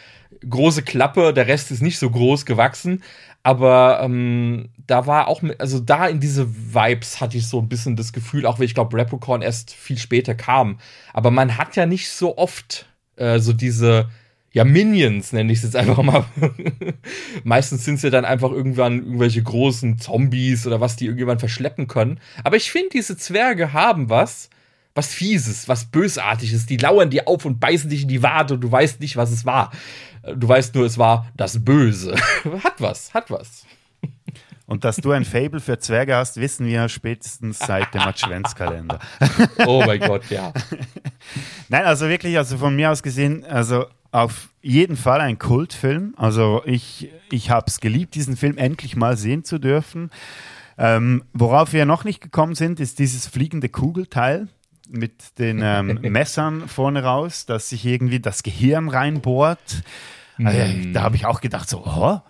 große Klappe, der Rest ist nicht so groß gewachsen. Aber ähm, da war auch, also da in diese Vibes hatte ich so ein bisschen das Gefühl, auch wenn ich glaube, Replicorn erst viel später kam. Aber man hat ja nicht so oft äh, so diese, ja, Minions nenne ich es jetzt einfach mal. Meistens sind es ja dann einfach irgendwann irgendwelche großen Zombies oder was, die irgendjemand verschleppen können. Aber ich finde, diese Zwerge haben was, was Fieses, was Bösartiges. Die lauern dir auf und beißen dich in die Wade und du weißt nicht, was es war. Du weißt nur, es war das Böse. hat was, hat was. Und dass du ein Fable für Zwerge hast, wissen wir spätestens seit dem Adventskalender. oh mein Gott, ja. Nein, also wirklich, also von mir aus gesehen, also auf jeden Fall ein Kultfilm. Also ich, ich habe es geliebt, diesen Film endlich mal sehen zu dürfen. Ähm, worauf wir noch nicht gekommen sind, ist dieses fliegende Kugelteil mit den ähm, Messern vorne raus, dass sich irgendwie das Gehirn reinbohrt. Mm. Also, da habe ich auch gedacht, so, oh,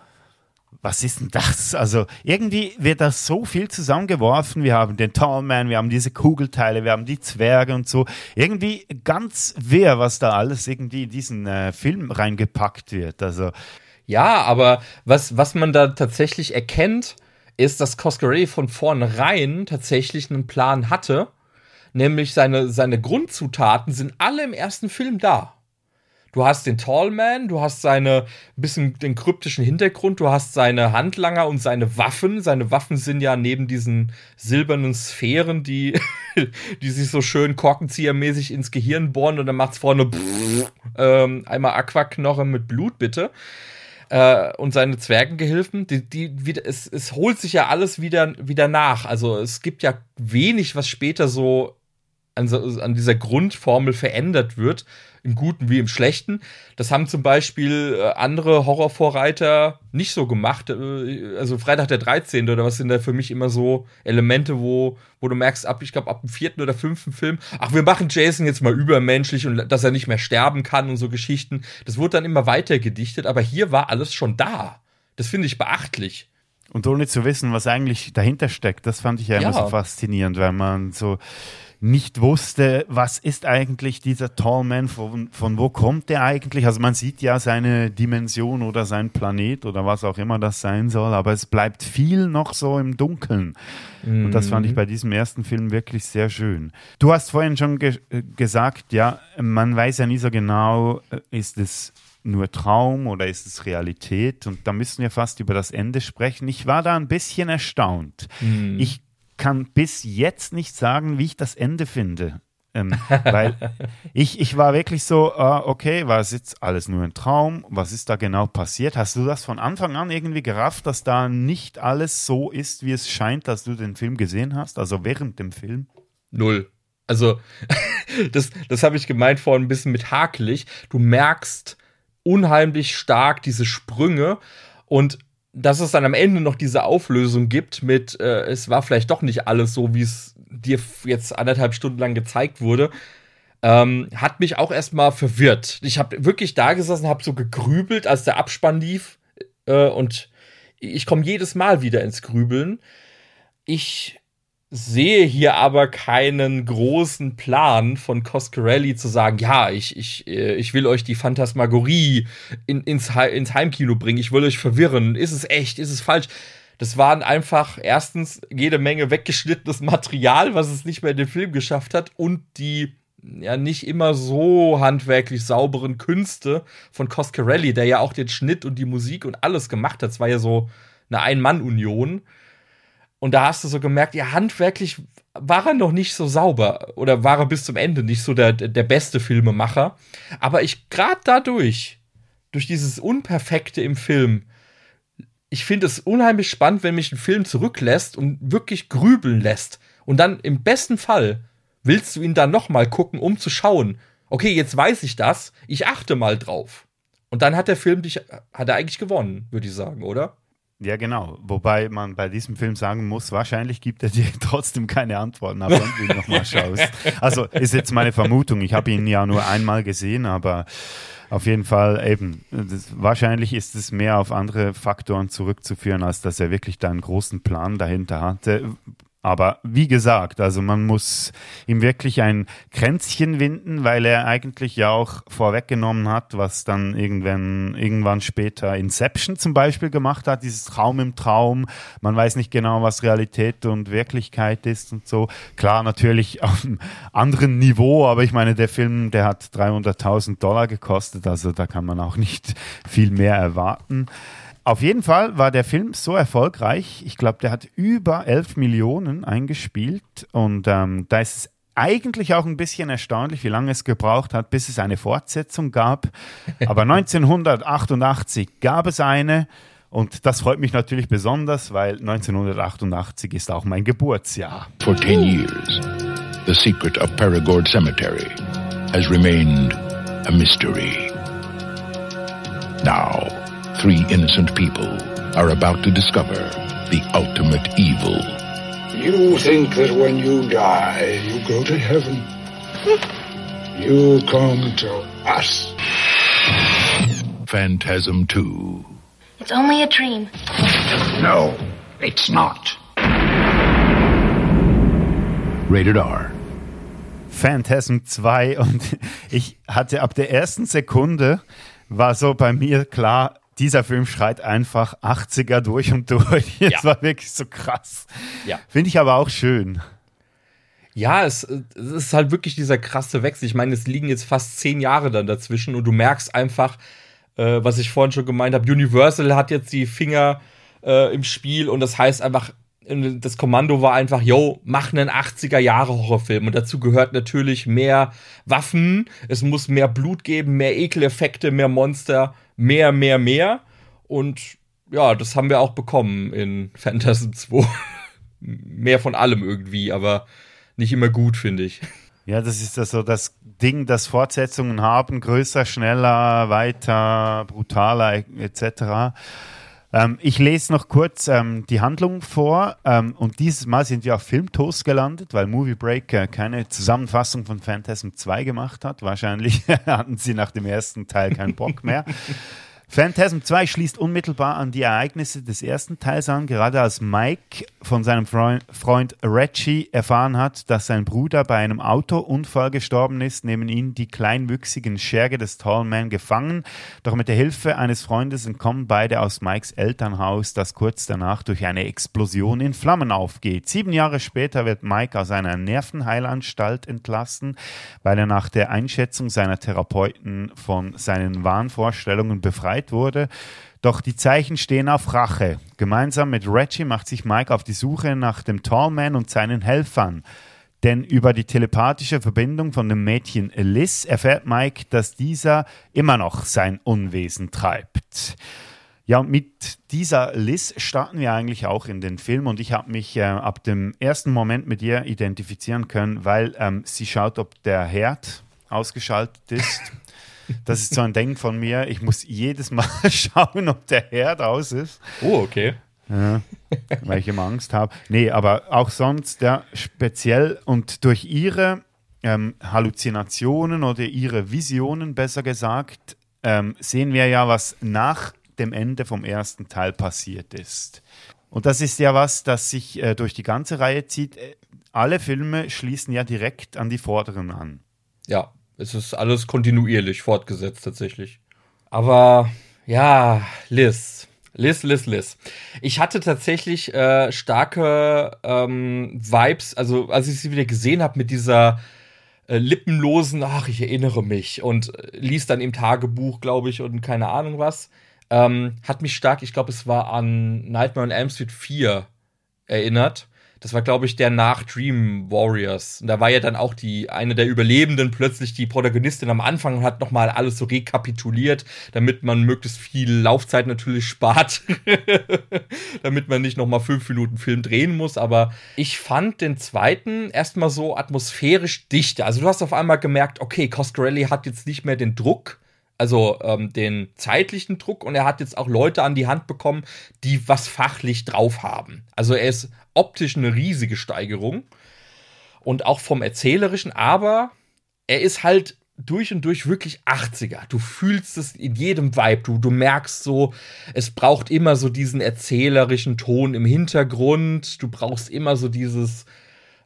was ist denn das? Also irgendwie wird das so viel zusammengeworfen. Wir haben den Tallman, wir haben diese Kugelteile, wir haben die Zwerge und so. Irgendwie ganz wehr, was da alles irgendwie in diesen äh, Film reingepackt wird. Also ja, aber was, was man da tatsächlich erkennt, ist, dass Coscarelli von vornherein tatsächlich einen Plan hatte nämlich seine, seine Grundzutaten sind alle im ersten Film da. Du hast den Tallman, du hast seine bisschen den kryptischen Hintergrund, du hast seine Handlanger und seine Waffen. Seine Waffen sind ja neben diesen silbernen Sphären, die, die sich so schön korkenziehermäßig ins Gehirn bohren und dann macht's vorne ähm, einmal Aquaknochen mit Blut, bitte. Äh, und seine Zwergengehilfen, die, die wieder, es, es holt sich ja alles wieder, wieder nach. Also es gibt ja wenig, was später so an, an dieser Grundformel verändert wird, im Guten wie im Schlechten. Das haben zum Beispiel äh, andere Horrorvorreiter nicht so gemacht. Äh, also Freitag der 13. oder was sind da für mich immer so Elemente, wo, wo du merkst, ab, ich glaube, ab dem vierten oder fünften Film, ach, wir machen Jason jetzt mal übermenschlich und dass er nicht mehr sterben kann und so Geschichten. Das wurde dann immer weiter gedichtet, aber hier war alles schon da. Das finde ich beachtlich. Und ohne zu wissen, was eigentlich dahinter steckt, das fand ich ja immer ja. so faszinierend, weil man so nicht wusste, was ist eigentlich dieser Tallman, von, von wo kommt der eigentlich? Also man sieht ja seine Dimension oder sein Planet oder was auch immer das sein soll, aber es bleibt viel noch so im Dunkeln. Mhm. Und das fand ich mhm. bei diesem ersten Film wirklich sehr schön. Du hast vorhin schon ge gesagt, ja, man weiß ja nie so genau, äh, ist es nur Traum oder ist es Realität? Und da müssen wir fast über das Ende sprechen. Ich war da ein bisschen erstaunt. Mhm. Ich kann bis jetzt nicht sagen, wie ich das Ende finde. Ähm, weil ich, ich war wirklich so, uh, okay, war es jetzt alles nur ein Traum? Was ist da genau passiert? Hast du das von Anfang an irgendwie gerafft, dass da nicht alles so ist, wie es scheint, dass du den Film gesehen hast? Also während dem Film? Null. Also, das, das habe ich gemeint vorhin ein bisschen mit hakelig. Du merkst unheimlich stark diese Sprünge und dass es dann am Ende noch diese Auflösung gibt mit, äh, es war vielleicht doch nicht alles so, wie es dir jetzt anderthalb Stunden lang gezeigt wurde, ähm, hat mich auch erstmal verwirrt. Ich habe wirklich da gesessen, habe so gegrübelt, als der Abspann lief äh, und ich komme jedes Mal wieder ins Grübeln. Ich sehe hier aber keinen großen Plan von Coscarelli zu sagen, ja, ich, ich, äh, ich will euch die Phantasmagorie in, ins, ins Heimkino bringen, ich will euch verwirren, ist es echt, ist es falsch? Das waren einfach erstens jede Menge weggeschnittenes Material, was es nicht mehr in den Film geschafft hat und die ja nicht immer so handwerklich sauberen Künste von Coscarelli, der ja auch den Schnitt und die Musik und alles gemacht hat. Es war ja so eine Ein-Mann-Union. Und da hast du so gemerkt, ja, handwerklich war er noch nicht so sauber oder war er bis zum Ende nicht so der, der beste Filmemacher. Aber ich, gerade dadurch, durch dieses Unperfekte im Film, ich finde es unheimlich spannend, wenn mich ein Film zurücklässt und wirklich grübeln lässt. Und dann im besten Fall willst du ihn dann noch mal gucken, um zu schauen. Okay, jetzt weiß ich das. Ich achte mal drauf. Und dann hat der Film dich, hat er eigentlich gewonnen, würde ich sagen, oder? Ja, genau. Wobei man bei diesem Film sagen muss, wahrscheinlich gibt er dir trotzdem keine Antworten, aber wenn du ihn nochmal schaust. Also ist jetzt meine Vermutung. Ich habe ihn ja nur einmal gesehen, aber auf jeden Fall eben. Das, wahrscheinlich ist es mehr auf andere Faktoren zurückzuführen, als dass er wirklich da einen großen Plan dahinter hatte. Aber wie gesagt, also man muss ihm wirklich ein Kränzchen winden, weil er eigentlich ja auch vorweggenommen hat, was dann irgendwann, irgendwann später Inception zum Beispiel gemacht hat, dieses Traum im Traum. Man weiß nicht genau, was Realität und Wirklichkeit ist und so. Klar, natürlich auf einem anderen Niveau, aber ich meine, der Film, der hat 300.000 Dollar gekostet, also da kann man auch nicht viel mehr erwarten. Auf jeden Fall war der Film so erfolgreich. Ich glaube, der hat über 11 Millionen eingespielt. Und ähm, da ist es eigentlich auch ein bisschen erstaunlich, wie lange es gebraucht hat, bis es eine Fortsetzung gab. Aber 1988 gab es eine. Und das freut mich natürlich besonders, weil 1988 ist auch mein Geburtsjahr. For 10 years, the secret of Perigord Cemetery has remained a mystery. Now, three innocent people are about to discover the ultimate evil. You think that when you die, you go to heaven. you come to us. Phantasm 2. It's only a dream. No, it's not. Rated R. Phantasm 2 und ich hatte ab der ersten Sekunde war so bei mir klar, dieser Film schreit einfach 80er durch und durch. Das ja. war wirklich so krass. Ja. Finde ich aber auch schön. Ja, es, es, ist halt wirklich dieser krasse Wechsel. Ich meine, es liegen jetzt fast zehn Jahre dann dazwischen und du merkst einfach, äh, was ich vorhin schon gemeint habe, Universal hat jetzt die Finger äh, im Spiel und das heißt einfach, das Kommando war einfach, yo, mach einen 80er Jahre Horrorfilm. Und dazu gehört natürlich mehr Waffen, es muss mehr Blut geben, mehr Ekeleffekte, mehr Monster, mehr, mehr, mehr. Und ja, das haben wir auch bekommen in Phantasm 2. mehr von allem irgendwie, aber nicht immer gut, finde ich. Ja, das ist das so das Ding, das Fortsetzungen haben, größer, schneller, weiter, brutaler etc. Ähm, ich lese noch kurz ähm, die Handlung vor ähm, und dieses Mal sind wir auf Filmtoast gelandet, weil Movie Break äh, keine Zusammenfassung von Phantasm 2 gemacht hat. Wahrscheinlich hatten sie nach dem ersten Teil keinen Bock mehr. Phantasm 2 schließt unmittelbar an die Ereignisse des ersten Teils an, gerade als Mike von seinem Freund, Reggie erfahren hat, dass sein Bruder bei einem Autounfall gestorben ist, nehmen ihn die kleinwüchsigen Scherge des Tallman gefangen. Doch mit der Hilfe eines Freundes entkommen beide aus Mikes Elternhaus, das kurz danach durch eine Explosion in Flammen aufgeht. Sieben Jahre später wird Mike aus einer Nervenheilanstalt entlassen, weil er nach der Einschätzung seiner Therapeuten von seinen Wahnvorstellungen befreit befreit wurde. Doch die Zeichen stehen auf Rache. Gemeinsam mit Reggie macht sich Mike auf die Suche nach dem Tallman und seinen Helfern. Denn über die telepathische Verbindung von dem Mädchen Liz erfährt Mike, dass dieser immer noch sein Unwesen treibt. Ja, und mit dieser Liz starten wir eigentlich auch in den Film und ich habe mich äh, ab dem ersten Moment mit ihr identifizieren können, weil ähm, sie schaut, ob der Herd ausgeschaltet ist. Das ist so ein Ding von mir. Ich muss jedes Mal schauen, ob der Herd aus ist. Oh, okay. Ja, weil ich immer Angst habe. Nee, aber auch sonst, ja, speziell und durch ihre ähm, Halluzinationen oder ihre Visionen, besser gesagt, ähm, sehen wir ja, was nach dem Ende vom ersten Teil passiert ist. Und das ist ja was, das sich äh, durch die ganze Reihe zieht. Äh, alle Filme schließen ja direkt an die vorderen an. Ja, es ist alles kontinuierlich fortgesetzt tatsächlich. Aber ja, Liz. Liz, Liz, Liz. Ich hatte tatsächlich äh, starke ähm, Vibes, also als ich sie wieder gesehen habe mit dieser äh, lippenlosen, ach, ich erinnere mich und äh, liest dann im Tagebuch, glaube ich, und keine Ahnung was, ähm, hat mich stark, ich glaube, es war an Nightmare on Elm Street 4 erinnert Das war, glaube ich, der nach Dream Warriors. Und da war ja dann auch die eine der Überlebenden plötzlich die Protagonistin am Anfang und hat nochmal alles so rekapituliert, damit man möglichst viel Laufzeit natürlich spart. damit man nicht nochmal fünf Minuten Film drehen muss. Aber ich fand den zweiten erstmal so atmosphärisch dichter. Also du hast auf einmal gemerkt, okay, Coscarelli hat jetzt nicht mehr den Druck, also ähm, den zeitlichen Druck und er hat jetzt auch Leute an die Hand bekommen, die was fachlich drauf haben. Also er ist optisch eine riesige Steigerung und auch vom erzählerischen, aber er ist halt durch und durch wirklich 80er. Du fühlst es in jedem Vibe. Du, du merkst so, es braucht immer so diesen erzählerischen Ton im Hintergrund. Du brauchst immer so dieses,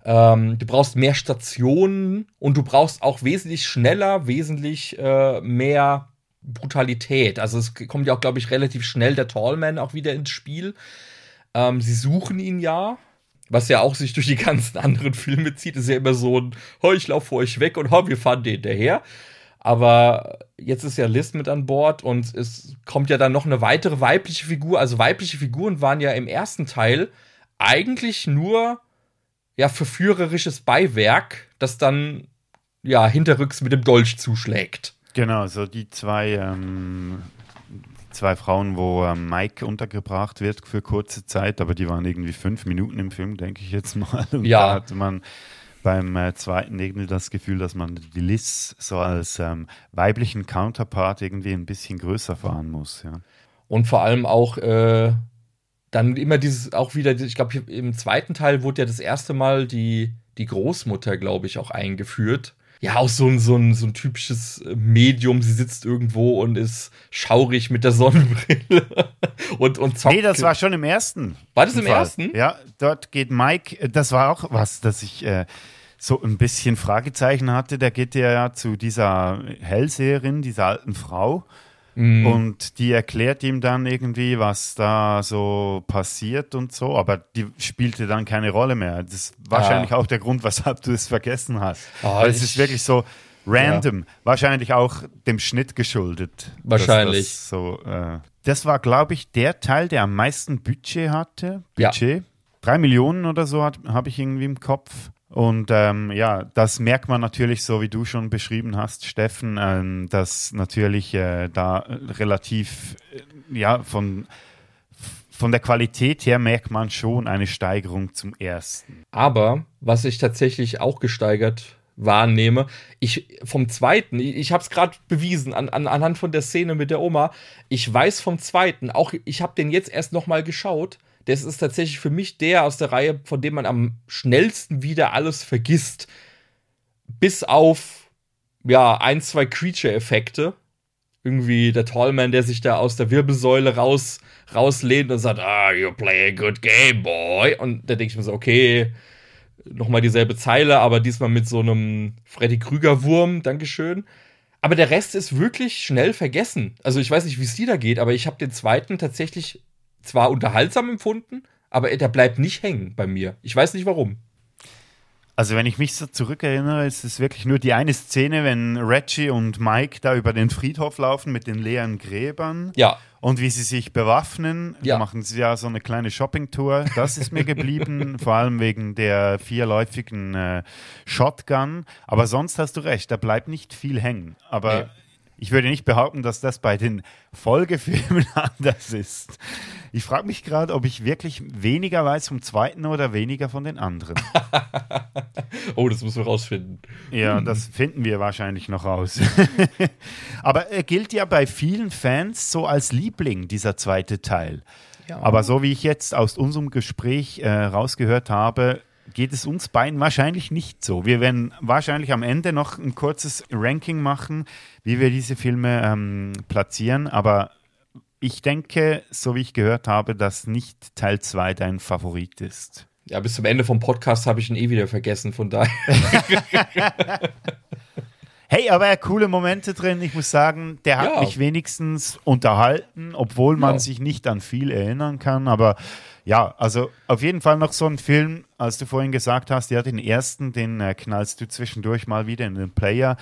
ähm, du brauchst mehr Stationen und du brauchst auch wesentlich schneller, wesentlich äh, mehr Brutalität. Also es kommt ja auch, glaube ich, relativ schnell der Tallman auch wieder ins Spiel. Ähm, sie suchen ihn ja, was ja auch sich durch die ganzen anderen Filme zieht, ist ja immer so ein, oh, ich laufe vor euch weg und oh, wir fahren den hinterher. Aber jetzt ist ja Liz mit an Bord und es kommt ja dann noch eine weitere weibliche Figur. Also weibliche Figuren waren ja im ersten Teil eigentlich nur ja verführerisches Beiwerk, das dann ja hinterrücks mit dem Dolch zuschlägt. Genau, so die zwei ähm, zwei Frauen, wo äh, Mike untergebracht wird für kurze Zeit, aber die waren irgendwie fünf Minuten im Film, denke ich jetzt mal. Und ja. da hatte man beim äh, zweiten irgendwie das Gefühl, dass man die Liz so als ähm, weiblichen Counterpart irgendwie ein bisschen größer fahren muss. Ja. Und vor allem auch äh, dann immer dieses, auch wieder, ich glaube, im zweiten Teil wurde ja das erste Mal die, die Großmutter, glaube ich, auch eingeführt ja, auch so ein, so ein, so ein typisches Medium. Sie sitzt irgendwo und ist schaurig mit der Sonnenbrille und, und zockt. Nee, das war schon im ersten. War das im Fall. ersten? Ja, dort geht Mike, das war auch was, dass ich äh, so ein bisschen Fragezeichen hatte. Der geht ja zu dieser Hellseherin, dieser alten Frau. Mhm. Und die erklärt ihm dann irgendwie, was da so passiert und so, aber die spielte dann keine Rolle mehr. Das ist wahrscheinlich ah. auch der Grund, weshalb du es vergessen hast. Oh, Weil es ist wirklich so random, ja. wahrscheinlich auch dem Schnitt geschuldet. Wahrscheinlich. Das, so, äh, das war, glaube ich, der Teil, der am meisten Budget hatte. Budget. Ja. Drei Millionen oder so habe ich irgendwie im Kopf. Und ähm, ja, das merkt man natürlich, so wie du schon beschrieben hast, Steffen, ähm, dass natürlich äh, da relativ, äh, ja, von, von der Qualität her merkt man schon eine Steigerung zum ersten. Aber was ich tatsächlich auch gesteigert wahrnehme, ich vom zweiten, ich, ich habe es gerade bewiesen an, an, anhand von der Szene mit der Oma, ich weiß vom zweiten, auch ich habe den jetzt erst nochmal geschaut das ist tatsächlich für mich der aus der Reihe, von dem man am schnellsten wieder alles vergisst. Bis auf, ja, ein, zwei Creature-Effekte. Irgendwie der Tallman, der sich da aus der Wirbelsäule raus, rauslehnt und sagt, ah, you play a good game, boy. Und da denke ich mir so, okay, nochmal dieselbe Zeile, aber diesmal mit so einem Freddy Krüger-Wurm, Dankeschön. Aber der Rest ist wirklich schnell vergessen. Also ich weiß nicht, wie es dir da geht, aber ich habe den zweiten tatsächlich zwar unterhaltsam empfunden, aber der bleibt nicht hängen bei mir. Ich weiß nicht warum. Also wenn ich mich so zurückerinnere, ist es wirklich nur die eine Szene, wenn Reggie und Mike da über den Friedhof laufen mit den leeren Gräbern. Ja. Und wie sie sich bewaffnen, ja. machen sie ja so eine kleine Shoppingtour. Das ist mir geblieben, vor allem wegen der vierläufigen äh, Shotgun. Aber sonst hast du recht, da bleibt nicht viel hängen. Aber nee. Ich würde nicht behaupten, dass das bei den Folgefilmen anders ist. Ich frage mich gerade, ob ich wirklich weniger weiß vom zweiten oder weniger von den anderen. oh, das müssen wir rausfinden. Ja, das finden wir wahrscheinlich noch raus. Aber er gilt ja bei vielen Fans so als Liebling, dieser zweite Teil. Ja. Aber so wie ich jetzt aus unserem Gespräch äh, rausgehört habe, geht es uns beiden wahrscheinlich nicht so. Wir werden wahrscheinlich am Ende noch ein kurzes Ranking machen, wie wir diese Filme ähm, platzieren, aber ich denke, so wie ich gehört habe, dass nicht Teil 2 dein Favorit ist. Ja, bis zum Ende vom Podcast habe ich ihn eh wieder vergessen, von daher. hey, aber er coole Momente drin. Ich muss sagen, der hat ja. mich wenigstens unterhalten, obwohl man ja. sich nicht an viel erinnern kann. Aber ja, also auf jeden Fall noch so ein Film, als du vorhin gesagt hast, ja, den ersten, den äh, knallst du zwischendurch mal wieder in den Player.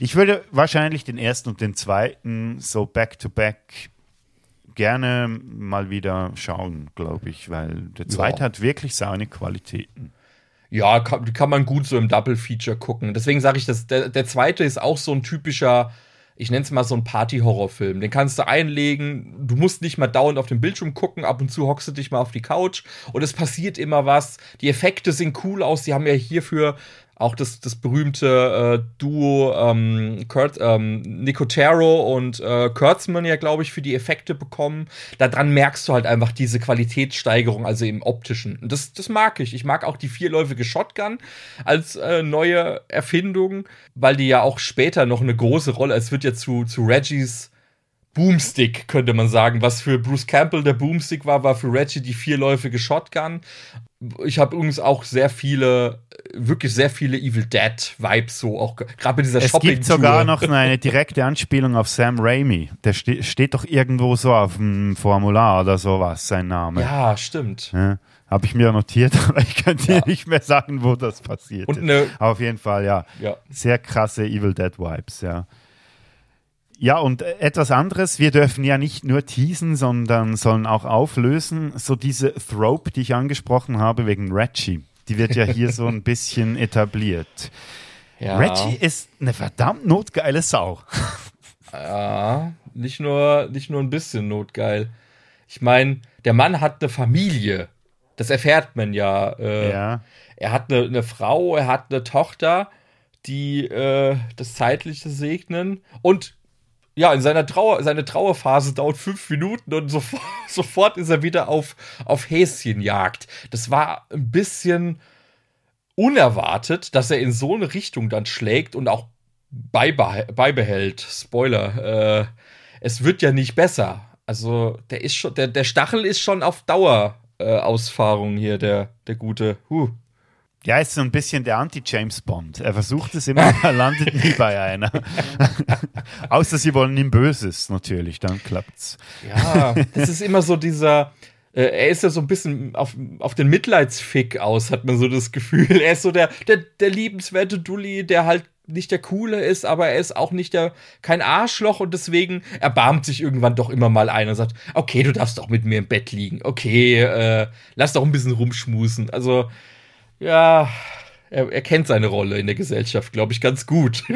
Ich würde wahrscheinlich den ersten und den zweiten so back-to-back gerne mal wieder schauen, glaube ich, weil der zweite Ja. hat wirklich seine Qualitäten. Ja, kann, kann man gut so im Double-Feature gucken. Deswegen sage ich, dass der, der zweite ist auch so ein typischer, ich nenne es mal so ein Party-Horrorfilm. Den kannst du einlegen, du musst nicht mal dauernd auf dem Bildschirm gucken, ab und zu hockst du dich mal auf die Couch und es passiert immer was. Die Effekte sehen cool aus, die haben ja hierfür auch das, das berühmte äh, Duo ähm, Kurt, ähm, Nicotero und äh, Kurtzman ja, glaube ich, für die Effekte bekommen. Daran merkst du halt einfach diese Qualitätssteigerung, also im optischen. Und das, das mag ich. Ich mag auch die vierläufige Shotgun als äh, neue Erfindung, weil die ja auch später noch eine große Rolle, es wird ja zu, zu Reggies Boomstick, könnte man sagen. Was für Bruce Campbell der Boomstick war, war für Reggie die vierläufige Shotgun. Ich habe übrigens auch sehr viele, wirklich sehr viele Evil Dead Vibes so, auch gerade bei dieser Es shopping gibt sogar noch eine direkte Anspielung auf Sam Raimi. Der ste steht doch irgendwo so auf dem Formular oder sowas, sein Name. Ja, stimmt. Ja, Habe ich mir notiert, aber ich kann dir nicht mehr sagen, wo das passiert Und ist. eine- Aber auf jeden Fall, ja. Ja. Sehr krasse Evil Dead Vibes, ja. Ja, und äh, etwas anderes, wir dürfen ja nicht nur teasen, sondern sollen auch auflösen. So diese Thrope, die ich angesprochen habe wegen Reggie, die wird ja hier so ein bisschen etabliert. Ja. Reggie ist eine verdammt notgeile Sau. Ja, nicht nur, nicht nur ein bisschen notgeil. Ich meine, der Mann hat eine Familie. Das erfährt man ja. Äh, Ja. Er hat eine, eine Frau, er hat eine Tochter, die äh, das Zeitliche segnen. Und ja, in seiner Trauer, seine Trauerphase dauert fünf Minuten und sofort, sofort ist er wieder auf, auf Häschenjagd. Das war ein bisschen unerwartet, dass er in so eine Richtung dann schlägt und auch beibeh beibehält. Spoiler. Äh, es wird ja nicht besser. Also, der ist schon, der, der Stachel ist schon auf Dauerausfahrung äh, Ausfahrung hier, der, der gute. Huh. Ja, ist so ein bisschen der Anti-James Bond. Er versucht es immer, er landet nie bei einer. Außer sie wollen ihm Böses, natürlich, dann klappt's. Ja, das ist immer so dieser. Äh, er ist ja so ein bisschen auf, auf den Mitleidsfick aus, hat man so das Gefühl. Er ist so der, der, der liebenswerte Dulli, der halt nicht der Coole ist, aber er ist auch nicht der, kein Arschloch und deswegen erbarmt sich irgendwann doch immer mal einer und sagt, okay, du darfst doch mit mir im Bett liegen. Okay, äh, lass doch ein bisschen rumschmusen. Also, ja, er, er kennt seine Rolle in der Gesellschaft, glaube ich, ganz gut.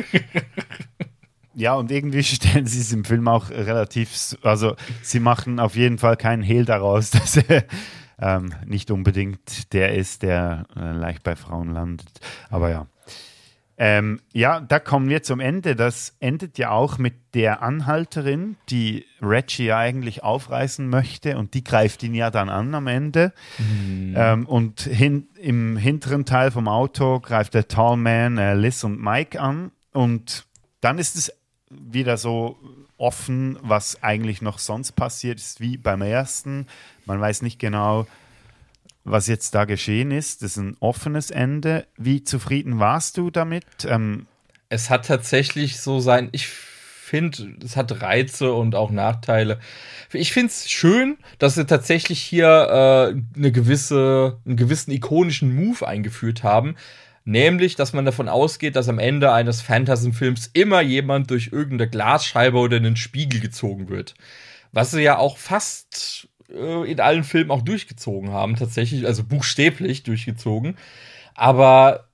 Ja, und irgendwie stellen sie es im Film auch relativ, also sie machen auf jeden Fall keinen Hehl daraus, dass er ähm, nicht unbedingt der ist, der äh, leicht bei Frauen landet. Aber ja. Ähm, ja, da kommen wir zum Ende. Das endet ja auch mit der Anhalterin, die Reggie ja eigentlich aufreißen möchte und die greift ihn ja dann an am Ende. Ähm, und hin, im hinteren Teil vom Auto greift der Tallman äh, Liz und Mike an und dann ist es wieder so offen, was eigentlich noch sonst passiert ist, wie beim ersten. Man weiß nicht genau, was jetzt da geschehen ist. Das ist ein offenes Ende. Wie zufrieden warst du damit? Ähm, es hat tatsächlich so sein, ich finde, es hat Reize und auch Nachteile. Ich finde es schön, dass sie tatsächlich hier äh, eine gewisse, einen gewissen ikonischen Move eingeführt haben. Nämlich, dass man davon ausgeht, dass am Ende eines Phantasm-Films immer jemand durch irgendeine Glasscheibe oder einen Spiegel gezogen wird. Was sie ja auch fast äh, in allen Filmen auch durchgezogen haben, tatsächlich, also buchstäblich durchgezogen. Aber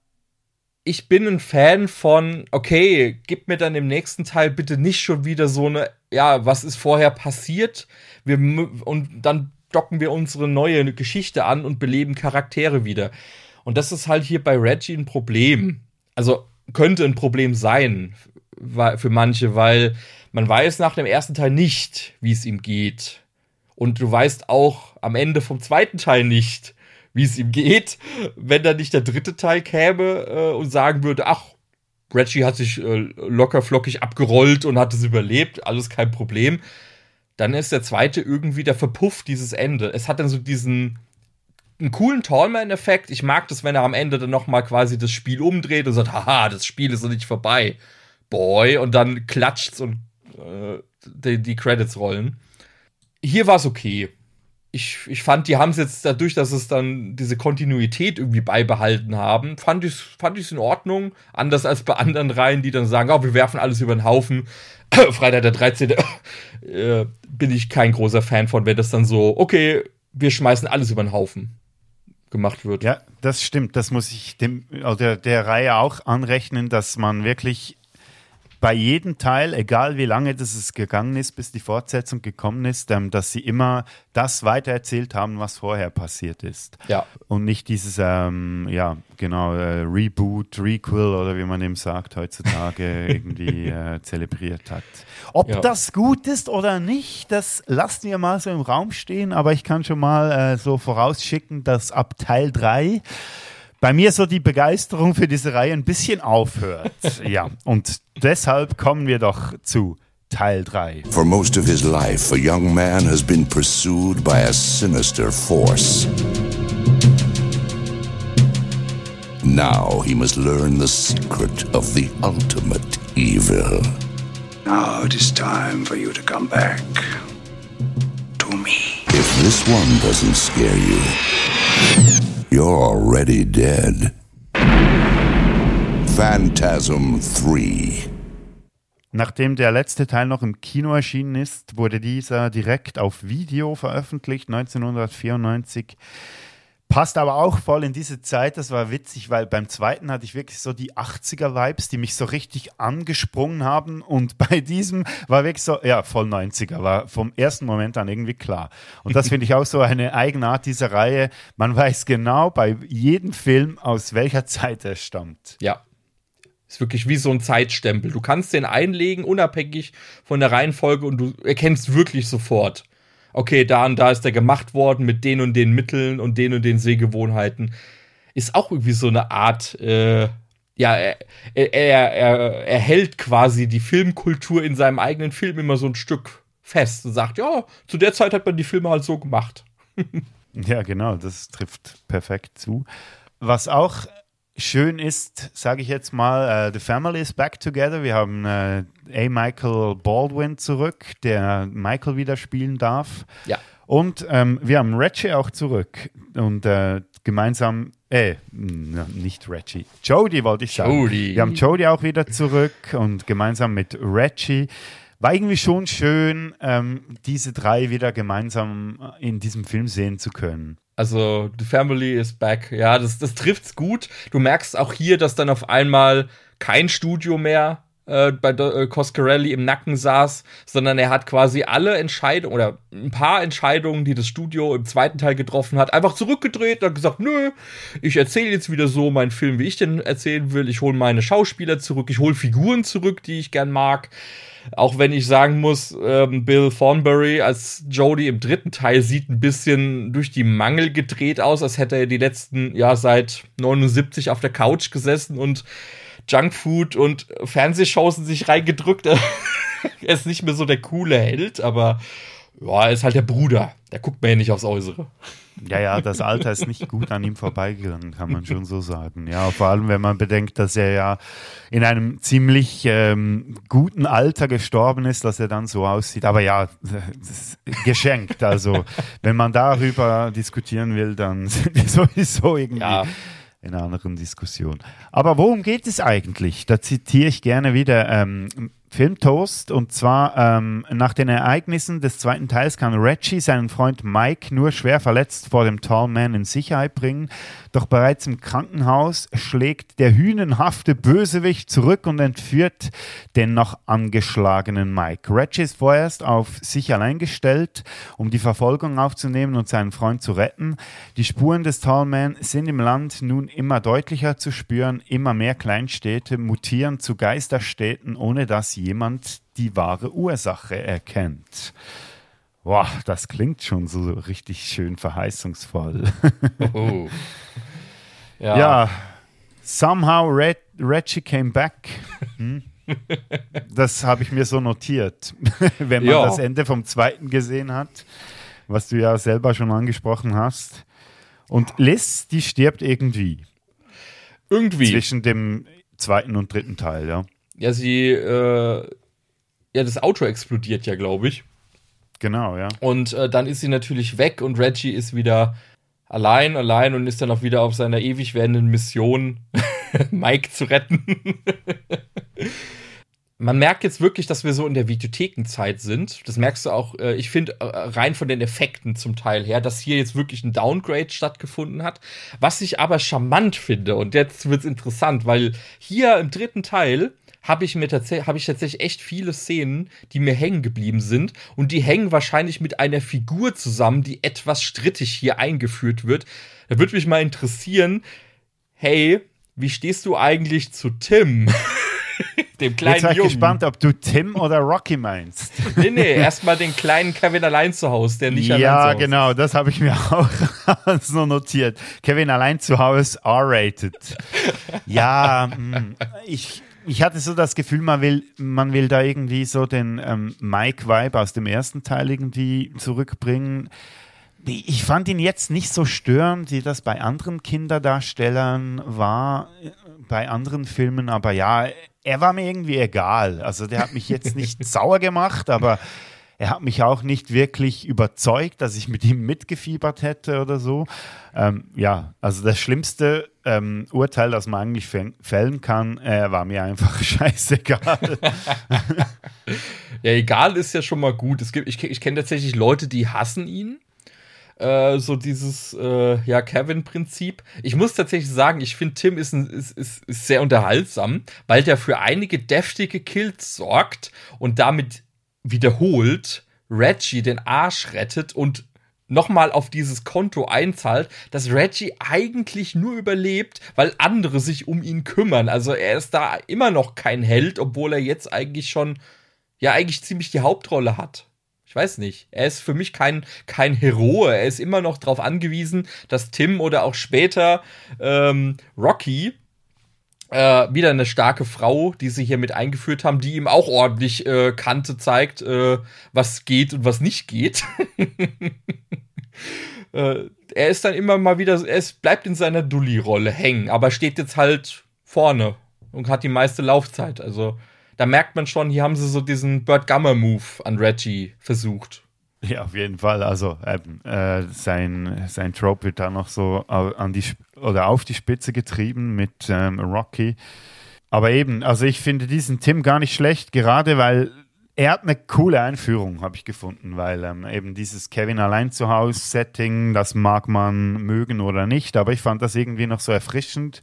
ich bin ein Fan von, okay, gib mir dann im nächsten Teil bitte nicht schon wieder so eine, ja, was ist vorher passiert? Wir, und dann docken wir unsere neue Geschichte an und beleben Charaktere wieder. Und das ist halt hier bei Reggie ein Problem. Also könnte ein Problem sein für manche, weil man weiß nach dem ersten Teil nicht, wie es ihm geht. Und du weißt auch am Ende vom zweiten Teil nicht, wie es ihm geht, wenn dann nicht der dritte Teil käme äh, und sagen würde, ach, Reggie hat sich äh, locker flockig abgerollt und hat es überlebt, alles kein Problem. Dann ist der zweite irgendwie, der verpufft dieses Ende. Es hat dann so diesen einen coolen Tallman-Effekt. Ich mag das, wenn er am Ende dann noch mal quasi das Spiel umdreht und sagt, haha, das Spiel ist noch nicht vorbei, boy. Und dann klatscht's und äh, die, die Credits rollen. Hier war es okay. Ich, ich fand, die haben es jetzt dadurch, dass es dann diese Kontinuität irgendwie beibehalten haben, fand ich es fand ich's in Ordnung. Anders als bei anderen Reihen, die dann sagen, oh, wir werfen alles über den Haufen. Freitag der 13. äh, bin ich kein großer Fan von, wenn das dann so, okay, wir schmeißen alles über den Haufen gemacht wird. Ja, das stimmt. Das muss ich dem, oder der Reihe auch anrechnen, dass man wirklich bei jedem Teil, egal wie lange das es gegangen ist, bis die Fortsetzung gekommen ist, ähm, dass sie immer das weitererzählt haben, was vorher passiert ist. Ja. Und nicht dieses, ähm, ja, genau, äh, Reboot, Requel oder wie man eben sagt, heutzutage irgendwie äh, zelebriert hat. Ob Ja. das gut ist oder nicht, das lassen wir mal so im Raum stehen, aber ich kann schon mal äh, so vorausschicken, dass ab Teil 3 bei mir so die Begeisterung für diese Reihe ein bisschen aufhört. ja, und deshalb kommen wir doch zu Teil 3. For most of his life, a young man has been pursued by a sinister force. Now he must learn the secret of the ultimate evil. Now it is time for you to come back to me. If this one doesn't scare you, you're already dead. Phantasm 3. Nachdem der letzte Teil noch im Kino erschienen ist, wurde dieser direkt auf Video veröffentlicht, 1994. Passt aber auch voll in diese Zeit, das war witzig, weil beim zweiten hatte ich wirklich so die 80er-Vibes, die mich so richtig angesprungen haben und bei diesem war wirklich so, ja, voll 90er, war vom ersten Moment an irgendwie klar. Und das finde ich auch so eine Eigenart dieser Reihe. Man weiß genau bei jedem Film, aus welcher Zeit er stammt. Ja. Ist wirklich wie so ein Zeitstempel. Du kannst den einlegen, unabhängig von der Reihenfolge, und du erkennst wirklich sofort. Okay, da und da ist der gemacht worden mit den und den Mitteln und den und den Sehgewohnheiten. Ist auch irgendwie so eine Art, äh, ja, er, er, er, er, er hält quasi die Filmkultur in seinem eigenen Film immer so ein Stück fest und sagt, ja, zu der Zeit hat man die Filme halt so gemacht. Ja, genau, das trifft perfekt zu. Was auch schön ist, sage ich jetzt mal, äh, The Family is back together. Wir haben äh, A. Michael Baldwin zurück, der Michael wieder spielen darf. Ja. Und ähm, wir haben Reggie auch zurück und äh, gemeinsam, äh, nicht Reggie, Jodie wollte ich sagen. Jodie. Wir haben Jodie auch wieder zurück und gemeinsam mit Reggie. War irgendwie schon schön, ähm, diese drei wieder gemeinsam in diesem Film sehen zu können. Also, The Family is back. Ja, das, das trifft's gut. Du merkst auch hier, dass dann auf einmal kein Studio mehr äh, bei äh, Coscarelli im Nacken saß, sondern er hat quasi alle Entscheidungen oder ein paar Entscheidungen, die das Studio im zweiten Teil getroffen hat, einfach zurückgedreht und gesagt, nö, ich erzähle jetzt wieder so meinen Film, wie ich den erzählen will. Ich hole meine Schauspieler zurück, ich hole Figuren zurück, die ich gern mag. Auch wenn ich sagen muss, ähm, Bill Thornbury als Jodie im dritten Teil sieht ein bisschen durch die Mangel gedreht aus, als hätte er die letzten, ja, seit 79 auf der Couch gesessen und Junkfood und Fernsehshows in sich reingedrückt. er ist nicht mehr so der coole Held, aber ja, er ist halt der Bruder. Der guckt mir ja nicht aufs Äußere. Ja, ja, das Alter ist nicht gut an ihm vorbeigegangen, kann man schon so sagen. Ja, vor allem, wenn man bedenkt, dass er ja in einem ziemlich ähm, guten Alter gestorben ist, dass er dann so aussieht. Aber ja, geschenkt. Also, wenn man darüber diskutieren will, dann sind wir sowieso irgendwie Ja. In einer anderen Diskussion. Aber worum geht es eigentlich? Da zitiere ich gerne wieder ähm, Filmtoast und zwar ähm, nach den Ereignissen des zweiten Teils kann Reggie seinen Freund Mike nur schwer verletzt vor dem Tall Man in Sicherheit bringen, doch bereits im Krankenhaus schlägt der hünenhafte Bösewicht zurück und entführt den noch angeschlagenen Mike. Reggie ist vorerst auf sich allein gestellt, um die Verfolgung aufzunehmen und seinen Freund zu retten. Die Spuren des Tall Man sind im Land nun immer deutlicher zu spüren, immer mehr Kleinstädte mutieren zu Geisterstädten, ohne dass jemand die wahre Ursache erkennt. Boah, das klingt schon so richtig schön verheißungsvoll. Oh. Ja, somehow Red, Reggie came back. Hm? Das habe ich mir so notiert, wenn man Ja. das Ende vom zweiten gesehen hat, was du ja selber schon angesprochen hast. Und Liz, die stirbt irgendwie Irgendwie. zwischen dem zweiten und dritten Teil, ja. Ja, sie, äh, ja, das Auto explodiert ja, glaube ich. Genau, ja. Und äh, dann ist sie natürlich weg und Reggie ist wieder allein, allein und ist dann auch wieder auf seiner ewig werdenden Mission, Mike zu retten. man merkt jetzt wirklich, dass wir so in der Videothekenzeit sind. Das merkst du auch, äh, ich finde, äh, rein von den Effekten zum Teil her, dass hier jetzt wirklich ein Downgrade stattgefunden hat. Was ich aber charmant finde, und jetzt wird's interessant, weil hier im dritten Teil habe ich mir tatsächlich, habe ich tatsächlich echt viele Szenen, die mir hängen geblieben sind. Und die hängen wahrscheinlich mit einer Figur zusammen, die etwas strittig hier eingeführt wird. Da würde mich mal interessieren, hey, wie stehst du eigentlich zu Tim? dem kleinen Jetzt war ich Jungen. gespannt, ob du Tim oder Rocky meinst. Nee, nee, erstmal den kleinen Kevin allein zu Hause, der nicht allein zu ja, Hause genau, das habe ich mir auch so notiert. Kevin allein zu Hause, R-rated. Ja, mh, ich, ich hatte so das Gefühl, man will, man will da irgendwie so den ähm, Mike-Vibe aus dem ersten Teil irgendwie zurückbringen. Ich fand ihn jetzt nicht so störend, wie das bei anderen Kinderdarstellern war, bei anderen Filmen, aber ja, er war mir irgendwie egal. Also der hat mich jetzt nicht sauer gemacht, aber er hat mich auch nicht wirklich überzeugt, dass ich mit ihm mitgefiebert hätte oder so. Ähm, ja, also das schlimmste ähm, Urteil, das man eigentlich fällen kann, äh, war mir einfach scheißegal. Ja, egal ist ja schon mal gut. Es gibt, ich, ich kenne tatsächlich Leute, die hassen ihn. Äh, so dieses äh, ja Kevin-Prinzip. Ich muss tatsächlich sagen, ich finde Tim ist, ein, ist, ist, ist sehr unterhaltsam, weil der für einige deftige Kills sorgt und damit wiederholt Reggie den Arsch rettet und nochmal auf dieses Konto einzahlt, dass Reggie eigentlich nur überlebt, weil andere sich um ihn kümmern. Also er ist da immer noch kein Held, obwohl er jetzt eigentlich schon, ja, eigentlich ziemlich die Hauptrolle hat. Ich weiß nicht. Er ist für mich kein, kein Heroe. Er ist immer noch darauf angewiesen, dass Tim oder auch später ähm, Rocky äh, wieder eine starke Frau, die sie hier mit eingeführt haben, die ihm auch ordentlich äh, Kante zeigt, äh, was geht und was nicht geht. äh, er ist dann immer mal wieder, er bleibt in seiner Dulli-Rolle hängen, aber steht jetzt halt vorne und hat die meiste Laufzeit. Also da merkt man schon, hier haben sie so diesen Burt Gummer-Move an Reggie versucht. Ja, auf jeden Fall. Also ähm, äh, sein, sein Trope wird da noch so an die oder auf die Spitze getrieben mit ähm, Rocky. Aber eben, also ich finde diesen Tim gar nicht schlecht, gerade weil er hat eine coole Einführung, habe ich gefunden, weil ähm, eben dieses Kevin allein zu Hause Setting, das mag man mögen oder nicht, aber ich fand das irgendwie noch so erfrischend.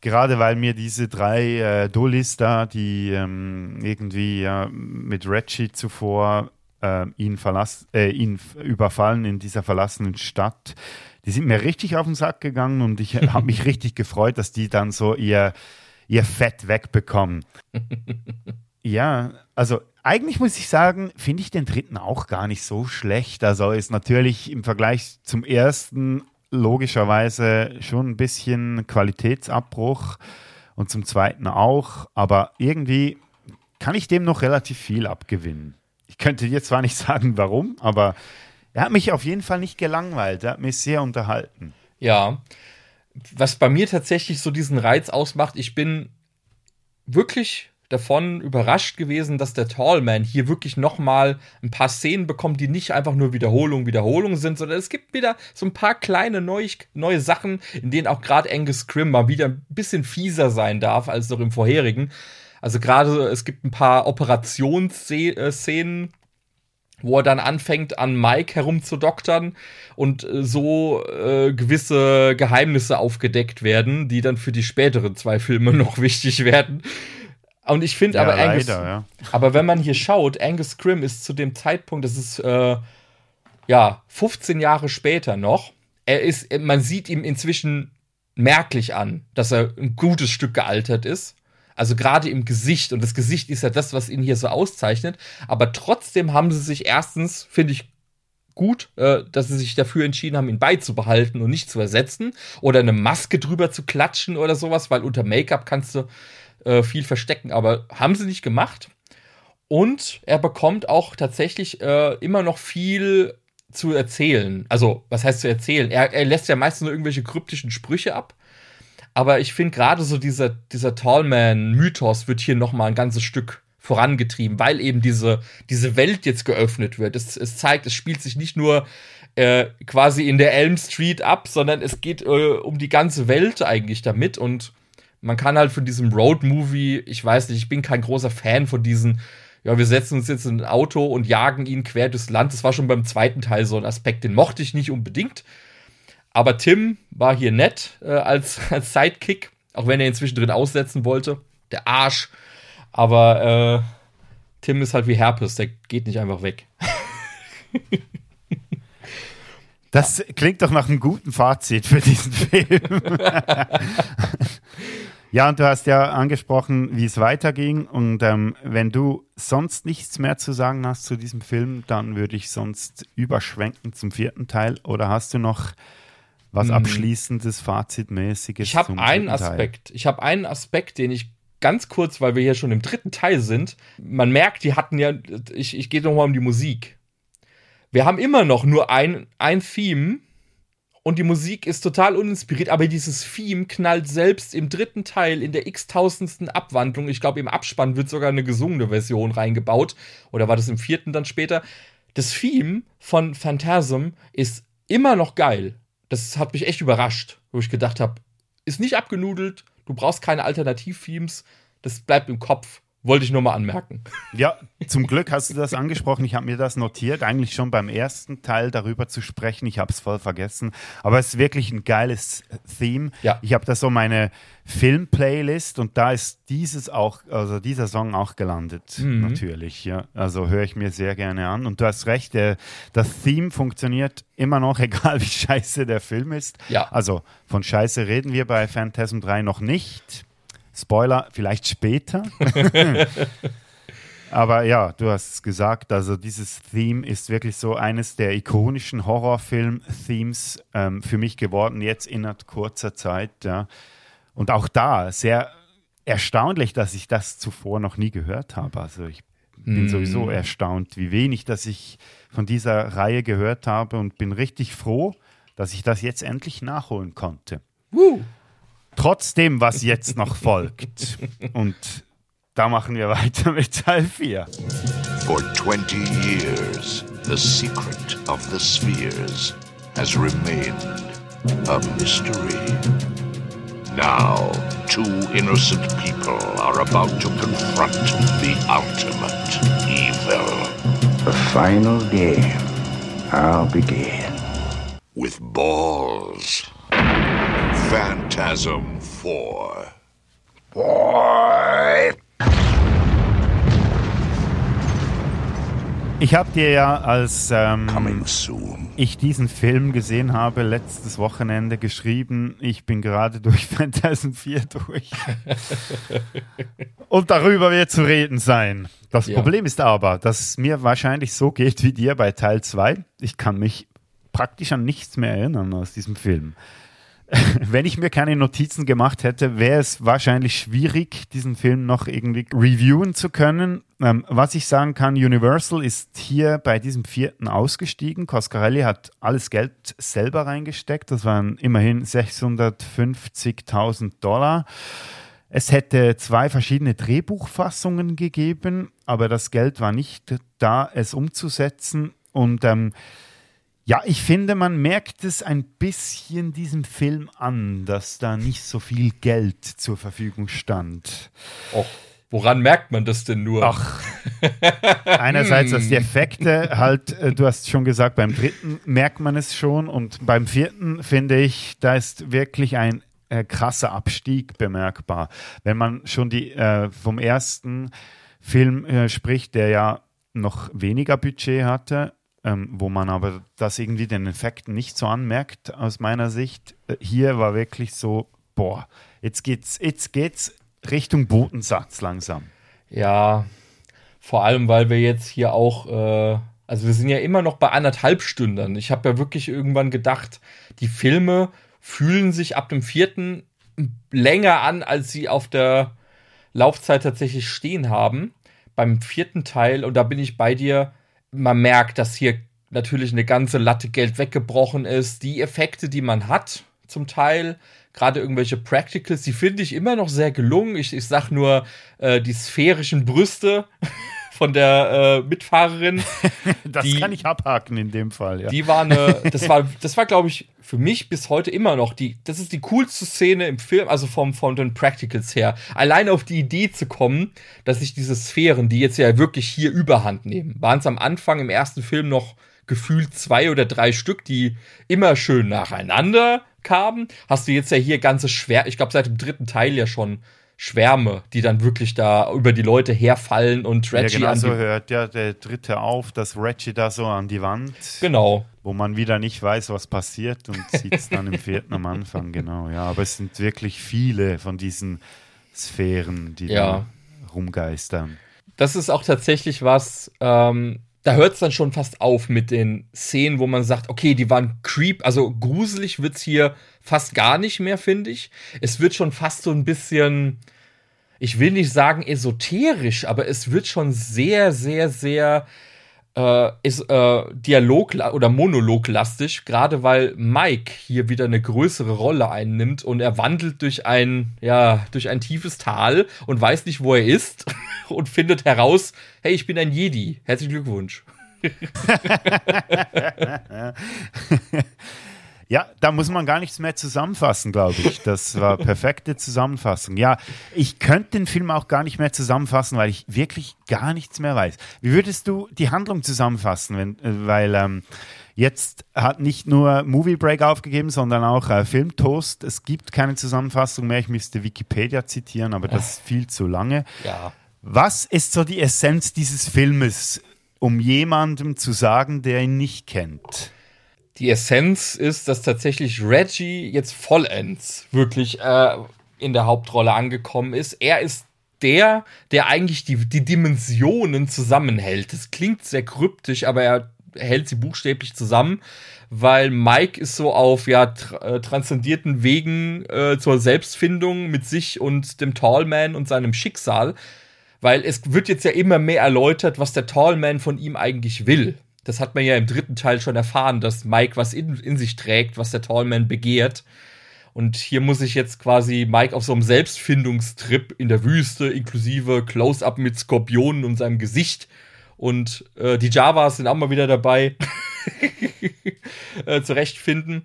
Gerade weil mir diese drei äh, Dullis da, die ähm, irgendwie ja, mit Reggie zuvor äh, ihn, verlass, äh, ihn überfallen in dieser verlassenen Stadt, die sind mir richtig auf den Sack gegangen und ich habe mich richtig gefreut, dass die dann so ihr, ihr Fett wegbekommen. Ja, also eigentlich muss ich sagen, finde ich den dritten auch gar nicht so schlecht. Also ist natürlich im Vergleich zum ersten logischerweise schon ein bisschen Qualitätsabbruch und zum zweiten auch, aber irgendwie kann ich dem noch relativ viel abgewinnen. Ich könnte dir zwar nicht sagen, warum, aber er hat mich auf jeden Fall nicht gelangweilt. Er hat mich sehr unterhalten. Ja. Was bei mir tatsächlich so diesen Reiz ausmacht, ich bin wirklich davon überrascht gewesen, dass der Tallman hier wirklich noch mal ein paar Szenen bekommt, die nicht einfach nur Wiederholung, Wiederholung sind, sondern es gibt wieder so ein paar kleine neue, neue Sachen, in denen auch gerade Angus Scrim mal wieder ein bisschen fieser sein darf als noch im vorherigen. Also gerade es gibt ein paar Operationsszenen, wo er dann anfängt, an Mike herumzudoktern und äh, so äh, gewisse Geheimnisse aufgedeckt werden, die dann für die späteren zwei Filme noch wichtig werden. Und ich finde Ja, aber Angus, leider, ja. aber wenn man hier schaut, Angus Scrim ist zu dem Zeitpunkt, das ist äh, ja 15 Jahre später noch. Er ist, man sieht ihm inzwischen merklich an, dass er ein gutes Stück gealtert ist. Also gerade im Gesicht. Und das Gesicht ist ja das, was ihn hier so auszeichnet. Aber trotzdem haben sie sich erstens, finde ich, gut, äh, dass sie sich dafür entschieden haben, ihn beizubehalten und nicht zu ersetzen. Oder eine Maske drüber zu klatschen oder sowas, weil unter Make-up kannst du äh, viel verstecken. Aber haben sie nicht gemacht. Und er bekommt auch tatsächlich äh, immer noch viel zu erzählen. Also, was heißt zu erzählen? Er, er lässt ja meistens nur irgendwelche kryptischen Sprüche ab. Aber ich finde gerade so dieser, dieser Tallman-Mythos wird hier noch mal ein ganzes Stück vorangetrieben, weil eben diese, diese Welt jetzt geöffnet wird. Es, es zeigt, es spielt sich nicht nur äh, quasi in der Elm Street ab, sondern es geht äh, um die ganze Welt eigentlich damit und Man kann halt von diesem Road-Movie, ich weiß nicht, ich bin kein großer Fan von diesen, ja, wir setzen uns jetzt in ein Auto und jagen ihn quer durchs Land. Das war schon beim zweiten Teil so ein Aspekt, den mochte ich nicht unbedingt. Aber Tim war hier nett äh, als, als Sidekick, auch wenn er ihn zwischendrin aussetzen wollte. Der Arsch. Aber äh, Tim ist halt wie Herpes, der geht nicht einfach weg. Das klingt doch nach einem guten Fazit für diesen Film. ja, und du hast ja angesprochen, wie es weiterging. Und ähm, wenn du sonst nichts mehr zu sagen hast zu diesem Film, dann würde ich sonst überschwenken zum vierten Teil. Oder hast du noch was hm. abschließendes, Fazitmäßiges? Ich habe einen Aspekt. Ich habe einen Aspekt, den ich ganz kurz, weil wir hier schon im dritten Teil sind. Man merkt, die hatten ja, ich, ich gehe nochmal um die Musik wir haben immer noch nur ein, ein Theme und die Musik ist total uninspiriert, aber dieses Theme knallt selbst im dritten Teil in der x-tausendsten Abwandlung. Ich glaube, im Abspann wird sogar eine gesungene Version reingebaut. Oder war das im vierten dann später? Das Theme von Phantasm ist immer noch geil. Das hat mich echt überrascht, wo ich gedacht habe, ist nicht abgenudelt, du brauchst keine Alternativ-Themes, das bleibt im Kopf. Wollte ich nur mal anmerken. Ja, zum Glück hast du das angesprochen. Ich habe mir das notiert, eigentlich schon beim ersten Teil darüber zu sprechen. Ich habe es voll vergessen. Aber es ist wirklich ein geiles Theme. Ja. Ich habe da so meine Film-Playlist und da ist dieses auch, also dieser Song auch gelandet, mhm. natürlich. Ja. Also höre ich mir sehr gerne an. Und du hast recht, der, das Theme funktioniert immer noch, egal wie scheiße der Film ist. Ja. Also von Scheiße reden wir bei Phantasm 3 noch nicht. Spoiler, vielleicht später. Aber ja, du hast es gesagt, also dieses Theme ist wirklich so eines der ikonischen Horrorfilm-Themes ähm, für mich geworden, jetzt innerhalb kurzer Zeit. Ja. Und auch da sehr erstaunlich, dass ich das zuvor noch nie gehört habe. Also ich bin mm. sowieso erstaunt, wie wenig, dass ich von dieser Reihe gehört habe und bin richtig froh, dass ich das jetzt endlich nachholen konnte. Uh. Trotzdem, was jetzt noch folgt. Und da machen wir weiter mit Teil 4. For 20 years, the secret of the spheres has remained a mystery. Now, two innocent people are about to confront the ultimate evil. The final game. I'll begin. With balls. Phantasm 4. Boy. Ich habe dir ja, als ähm, ich diesen Film gesehen habe, letztes Wochenende geschrieben, ich bin gerade durch Phantasm 4 durch. Und darüber wird zu reden sein. Das ja. Problem ist aber, dass es mir wahrscheinlich so geht wie dir bei Teil 2. Ich kann mich praktisch an nichts mehr erinnern aus diesem Film. wenn ich mir keine Notizen gemacht hätte, wäre es wahrscheinlich schwierig, diesen Film noch irgendwie reviewen zu können. Ähm, was ich sagen kann, Universal ist hier bei diesem vierten ausgestiegen. Coscarelli hat alles Geld selber reingesteckt. Das waren immerhin 650.000 Dollar. Es hätte zwei verschiedene Drehbuchfassungen gegeben, aber das Geld war nicht da, es umzusetzen. Und ähm, ja, ich finde, man merkt es ein bisschen diesem Film an, dass da nicht so viel Geld zur Verfügung stand. Och, woran merkt man das denn nur? Ach, einerseits, dass die Effekte halt, äh, du hast schon gesagt, beim dritten merkt man es schon und beim vierten finde ich, da ist wirklich ein äh, krasser Abstieg bemerkbar. Wenn man schon die äh, vom ersten Film äh, spricht, der ja noch weniger Budget hatte ähm, wo man aber das irgendwie den Effekten nicht so anmerkt, aus meiner Sicht. Äh, hier war wirklich so, boah, jetzt geht's, jetzt geht's Richtung Bodensatz langsam. Ja, vor allem, weil wir jetzt hier auch, äh, also wir sind ja immer noch bei anderthalb Stunden. Ich habe ja wirklich irgendwann gedacht, die Filme fühlen sich ab dem vierten länger an, als sie auf der Laufzeit tatsächlich stehen haben. Beim vierten Teil, und da bin ich bei dir, man merkt, dass hier natürlich eine ganze Latte Geld weggebrochen ist. Die Effekte, die man hat, zum Teil, gerade irgendwelche Practicals, die finde ich immer noch sehr gelungen. Ich, ich sag nur, äh, die sphärischen Brüste von der äh, Mitfahrerin. das die, kann ich abhaken in dem Fall, ja. Die war eine, das war, das war, glaube ich, für mich bis heute immer noch die, das ist die coolste Szene im Film, also vom, von den Practicals her. Alleine auf die Idee zu kommen, dass sich diese Sphären, die jetzt ja wirklich hier überhand nehmen, waren es am Anfang im ersten Film noch gefühlt zwei oder drei Stück, die immer schön nacheinander kamen. Hast du jetzt ja hier ganze Schwer, ich glaube seit dem dritten Teil ja schon Schwärme, die dann wirklich da über die Leute herfallen und Reggie ja, genau so hört ja der dritte auf, dass Reggie da so an die Wand. Genau. Wo man wieder nicht weiß, was passiert und sieht es dann im vierten am Anfang, genau. Ja, aber es sind wirklich viele von diesen Sphären, die ja. da rumgeistern. Das ist auch tatsächlich was, ähm, da hört es dann schon fast auf mit den Szenen, wo man sagt, okay, die waren creep, also gruselig wird's hier fast gar nicht mehr, finde ich. Es wird schon fast so ein bisschen, ich will nicht sagen esoterisch, aber es wird schon sehr, sehr, sehr äh, ist äh, Dialog- oder Monologlastig, gerade weil Mike hier wieder eine größere Rolle einnimmt und er wandelt durch ein, ja, durch ein tiefes Tal und weiß nicht, wo er ist und findet heraus, hey, ich bin ein Jedi. Herzlichen Glückwunsch. Ja, da muss man gar nichts mehr zusammenfassen, glaube ich. Das war perfekte Zusammenfassung. Ja, ich könnte den Film auch gar nicht mehr zusammenfassen, weil ich wirklich gar nichts mehr weiß. Wie würdest du die Handlung zusammenfassen? Wenn, äh, weil ähm, jetzt hat nicht nur Movie Break aufgegeben, sondern auch äh, Filmtoast. Es gibt keine Zusammenfassung mehr. Ich müsste Wikipedia zitieren, aber das ist viel zu lange. Ja. Was ist so die Essenz dieses Filmes, um jemandem zu sagen, der ihn nicht kennt? Die Essenz ist, dass tatsächlich Reggie jetzt vollends wirklich äh, in der Hauptrolle angekommen ist. Er ist der, der eigentlich die, die Dimensionen zusammenhält. Das klingt sehr kryptisch, aber er hält sie buchstäblich zusammen, weil Mike ist so auf ja tra äh, transzendierten Wegen äh, zur Selbstfindung mit sich und dem Tallman und seinem Schicksal, weil es wird jetzt ja immer mehr erläutert, was der Tallman von ihm eigentlich will. Das hat man ja im dritten Teil schon erfahren, dass Mike was in, in sich trägt, was der Tallman begehrt. Und hier muss ich jetzt quasi Mike auf so einem Selbstfindungstrip in der Wüste, inklusive Close-Up mit Skorpionen und seinem Gesicht. Und äh, die Javas sind auch mal wieder dabei, äh, zurechtfinden.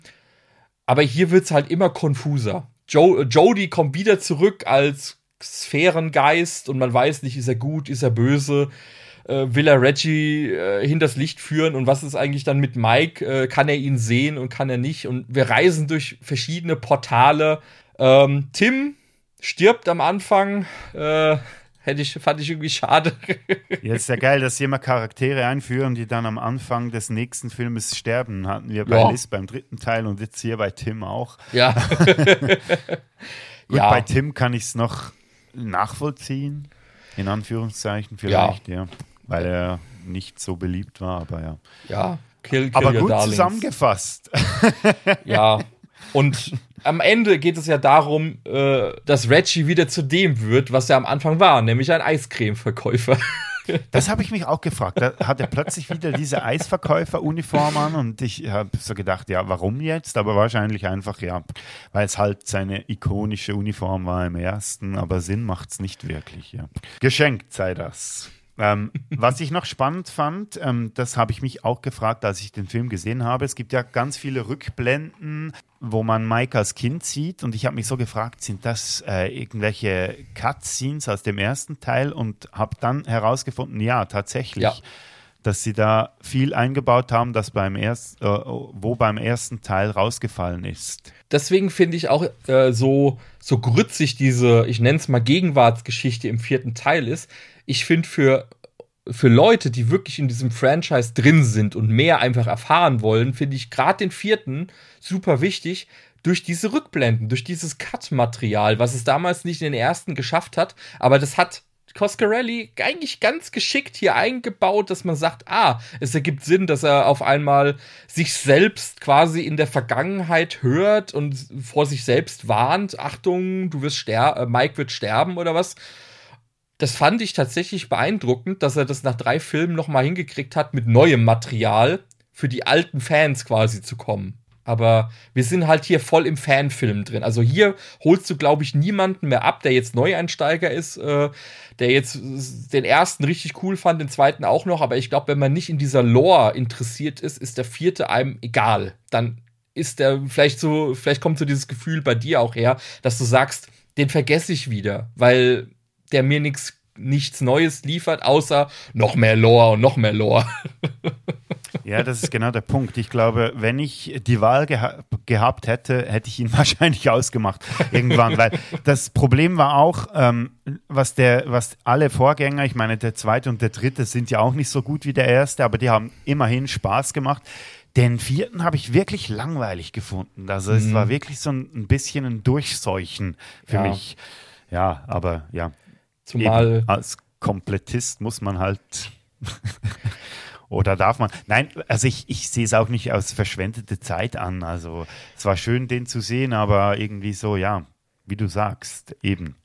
Aber hier wird's halt immer konfuser. Jo Jody kommt wieder zurück als Sphärengeist und man weiß nicht, ist er gut, ist er böse äh, will er Reggie äh, hinters Licht führen und was ist eigentlich dann mit Mike? Äh, kann er ihn sehen und kann er nicht? Und wir reisen durch verschiedene Portale. Ähm, Tim stirbt am Anfang. Äh, hätte ich, fand ich irgendwie schade. ja, ist ja geil, dass sie immer Charaktere einführen, die dann am Anfang des nächsten Filmes sterben. Hatten wir bei ja. Liz beim dritten Teil und jetzt hier bei Tim auch. Ja. Gut, ja. bei Tim kann ich es noch nachvollziehen. In Anführungszeichen vielleicht, ja. ja weil er nicht so beliebt war, aber ja. Ja, kill, kill Aber gut darlings. zusammengefasst. ja, und am Ende geht es ja darum, äh, dass Reggie wieder zu dem wird, was er am Anfang war, nämlich ein Eiscreme-Verkäufer. Das habe ich mich auch gefragt. Da hat er plötzlich wieder diese Eisverkäufer-Uniform an und ich habe so gedacht, ja, warum jetzt? Aber wahrscheinlich einfach, ja, weil es halt seine ikonische Uniform war im ersten, aber Sinn macht es nicht wirklich, ja. Geschenkt sei das. Ähm, was ich noch spannend fand, ähm, das habe ich mich auch gefragt, als ich den Film gesehen habe. Es gibt ja ganz viele Rückblenden, wo man Mike als Kind sieht. Und ich habe mich so gefragt, sind das äh, irgendwelche Cutscenes aus dem ersten Teil? Und habe dann herausgefunden, ja, tatsächlich. Ja. Dass sie da viel eingebaut haben, das beim erst, äh, wo beim ersten Teil rausgefallen ist. Deswegen finde ich auch äh, so, so grützig diese, ich nenne es mal Gegenwartsgeschichte im vierten Teil ist ich finde für für Leute, die wirklich in diesem Franchise drin sind und mehr einfach erfahren wollen, finde ich gerade den vierten super wichtig. Durch diese Rückblenden, durch dieses Cut-Material, was es damals nicht in den ersten geschafft hat, aber das hat Coscarelli eigentlich ganz geschickt hier eingebaut, dass man sagt, ah, es ergibt Sinn, dass er auf einmal sich selbst quasi in der Vergangenheit hört und vor sich selbst warnt, Achtung, du wirst sterben, äh, Mike wird sterben oder was das fand ich tatsächlich beeindruckend, dass er das nach drei Filmen nochmal hingekriegt hat, mit neuem Material für die alten Fans quasi zu kommen. Aber wir sind halt hier voll im Fanfilm drin. Also hier holst du, glaube ich, niemanden mehr ab, der jetzt Neueinsteiger ist, äh, der jetzt den ersten richtig cool fand, den zweiten auch noch. Aber ich glaube, wenn man nicht in dieser Lore interessiert ist, ist der vierte einem egal. Dann ist der vielleicht so, vielleicht kommt so dieses Gefühl bei dir auch her, dass du sagst, den vergesse ich wieder, weil der mir nichts nichts Neues liefert, außer noch mehr Lore und noch mehr Lore. Ja, das ist genau der Punkt. Ich glaube, wenn ich die Wahl geha gehabt hätte, hätte ich ihn wahrscheinlich ausgemacht irgendwann, weil das Problem war auch, ähm, was der, was alle Vorgänger, ich meine, der zweite und der dritte sind ja auch nicht so gut wie der erste, aber die haben immerhin Spaß gemacht. Den vierten habe ich wirklich langweilig gefunden. Also es Mhm. war wirklich so ein, ein bisschen ein Durchseuchen für Ja. mich. Ja, aber ja. Zumal- Eben, als Komplettist muss man halt oder darf man? Nein, also ich, ich sehe es auch nicht als verschwendete Zeit an. Also es war schön, den zu sehen, aber irgendwie so, ja, wie du sagst, eben.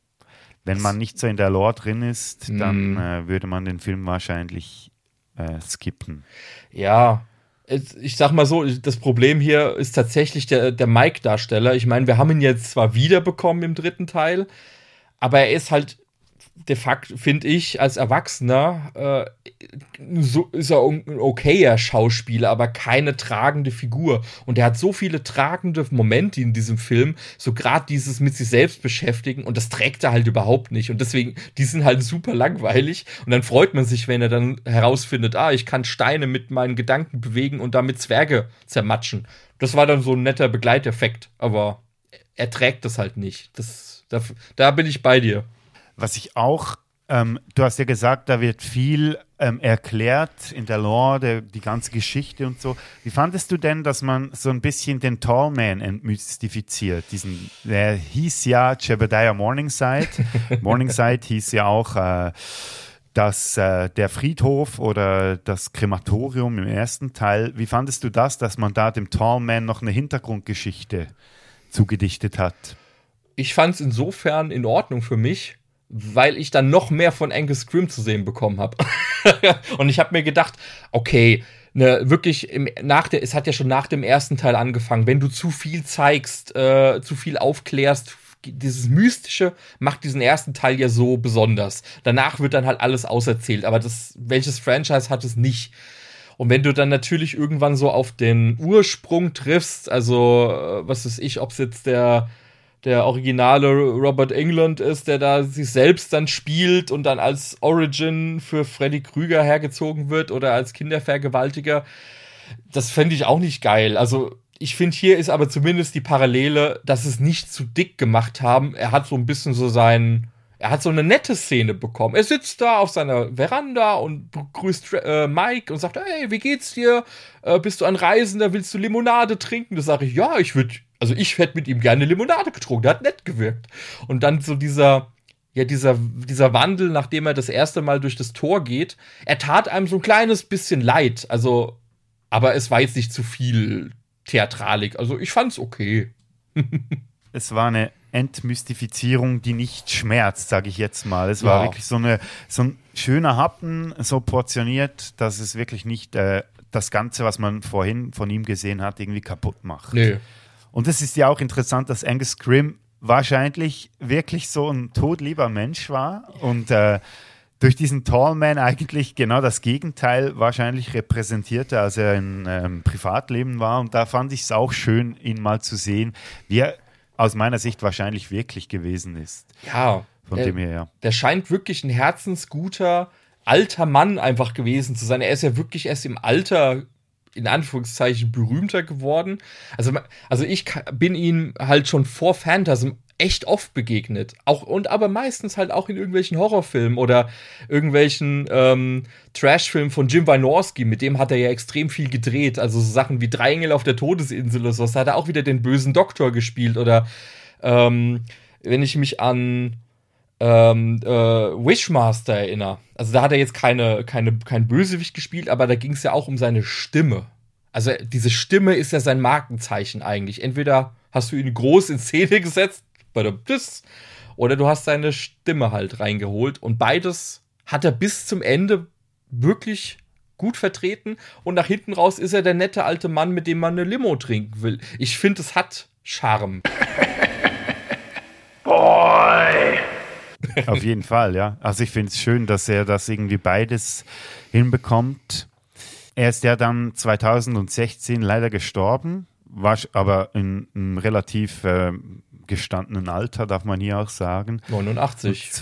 Wenn man nicht so in der Lore drin ist, dann Mhm. äh, würde man den Film wahrscheinlich äh, skippen. Ja, ich sag mal so, das Problem hier ist tatsächlich der, der Mike-Darsteller. Ich meine, wir haben ihn jetzt zwar wiederbekommen im dritten Teil, aber er ist halt de facto, finde ich, als Erwachsener äh, so ist er ein okayer Schauspieler, aber keine tragende Figur. Und er hat so viele tragende Momente in diesem Film, so gerade dieses mit sich selbst beschäftigen und das trägt er halt überhaupt nicht. Und deswegen, die sind halt super langweilig. Und dann freut man sich, wenn er dann herausfindet, ah, ich kann Steine mit meinen Gedanken bewegen und damit Zwerge zermatschen. Das war dann so ein netter Begleiteffekt, aber er trägt das halt nicht. Das, da, da bin ich bei dir. Was ich auch, ähm, du hast ja gesagt, da wird viel ähm, erklärt in der Lore, der, die ganze Geschichte und so. Wie fandest du denn, dass man so ein bisschen den Tallman entmystifiziert? Diesen, der hieß ja Jebediah Morningside. Morningside hieß ja auch äh, dass äh, der Friedhof oder das Krematorium im ersten Teil. Wie fandest du das, dass man da dem Tallman noch eine Hintergrundgeschichte zugedichtet hat? ich fand es insofern in Ordnung für mich, weil ich dann noch mehr von Angus Scrim zu sehen bekommen habe. und ich habe mir gedacht, okay, ne, wirklich im, nach der, es hat ja schon nach dem ersten Teil angefangen, wenn du zu viel zeigst, äh, zu viel aufklärst, dieses Mystische macht diesen ersten Teil ja so besonders. Danach wird dann halt alles auserzählt, aber das, welches Franchise hat es nicht? Und wenn du dann natürlich irgendwann so auf den Ursprung triffst, also äh, was weiß ich, ob es jetzt der der originale Robert England ist, der da sich selbst dann spielt und dann als Origin für Freddy Krüger hergezogen wird oder als Kindervergewaltiger. Das fände ich auch nicht geil. Also ich finde, hier ist aber zumindest die Parallele, dass es nicht zu dick gemacht haben. Er hat so ein bisschen so sein, er hat so eine nette Szene bekommen. Er sitzt da auf seiner Veranda und begrüßt äh, Mike und sagt, hey, wie geht's dir? Äh, bist du ein Reisender? Willst du Limonade trinken? Da sage ich, ja, ich würde also ich hätte mit ihm gerne Limonade getrunken, der hat nett gewirkt. Und dann so dieser, ja, dieser, dieser Wandel, nachdem er das erste Mal durch das Tor geht, er tat einem so ein kleines bisschen leid. Also, aber es war jetzt nicht zu viel Theatralik. Also ich fand's okay. es war eine Entmystifizierung, die nicht schmerzt, sage ich jetzt mal. Es war Ja. wirklich so, eine, so ein schöner Happen, so portioniert, dass es wirklich nicht äh, das Ganze, was man vorhin von ihm gesehen hat, irgendwie kaputt macht. Nee. Und es ist ja auch interessant, dass Angus Grimm wahrscheinlich wirklich so ein todlieber Mensch war und äh, durch diesen Tallman eigentlich genau das Gegenteil wahrscheinlich repräsentierte, als er in ähm, Privatleben war. Und da fand ich es auch schön, ihn mal zu sehen, wie er aus meiner Sicht wahrscheinlich wirklich gewesen ist. Ja. Von der, dem her, ja. Der scheint wirklich ein herzensguter, alter Mann einfach gewesen zu sein. Er ist ja wirklich erst im Alter in Anführungszeichen berühmter geworden. Also, also ich bin ihm halt schon vor Phantasm echt oft begegnet. Auch, und aber meistens halt auch in irgendwelchen Horrorfilmen oder irgendwelchen ähm, Trashfilmen von Jim Wynorski. Mit dem hat er ja extrem viel gedreht. Also so Sachen wie Drei Engel auf der Todesinsel oder sowas. Da hat er auch wieder den bösen Doktor gespielt. Oder ähm, wenn ich mich an ähm, äh, Wishmaster erinnere. Also da hat er jetzt keine, keine, kein Bösewicht gespielt, aber da ging es ja auch um seine Stimme. Also diese Stimme ist ja sein Markenzeichen eigentlich. Entweder hast du ihn groß in Szene gesetzt, oder du hast seine Stimme halt reingeholt. Und beides hat er bis zum Ende wirklich gut vertreten und nach hinten raus ist er der nette alte Mann, mit dem man eine Limo trinken will. Ich finde, es hat Charme. Boy! Auf jeden Fall, ja. Also ich finde es schön, dass er das irgendwie beides hinbekommt. Er ist ja dann 2016 leider gestorben, war aber in einem relativ äh, gestandenen Alter, darf man hier auch sagen. 89.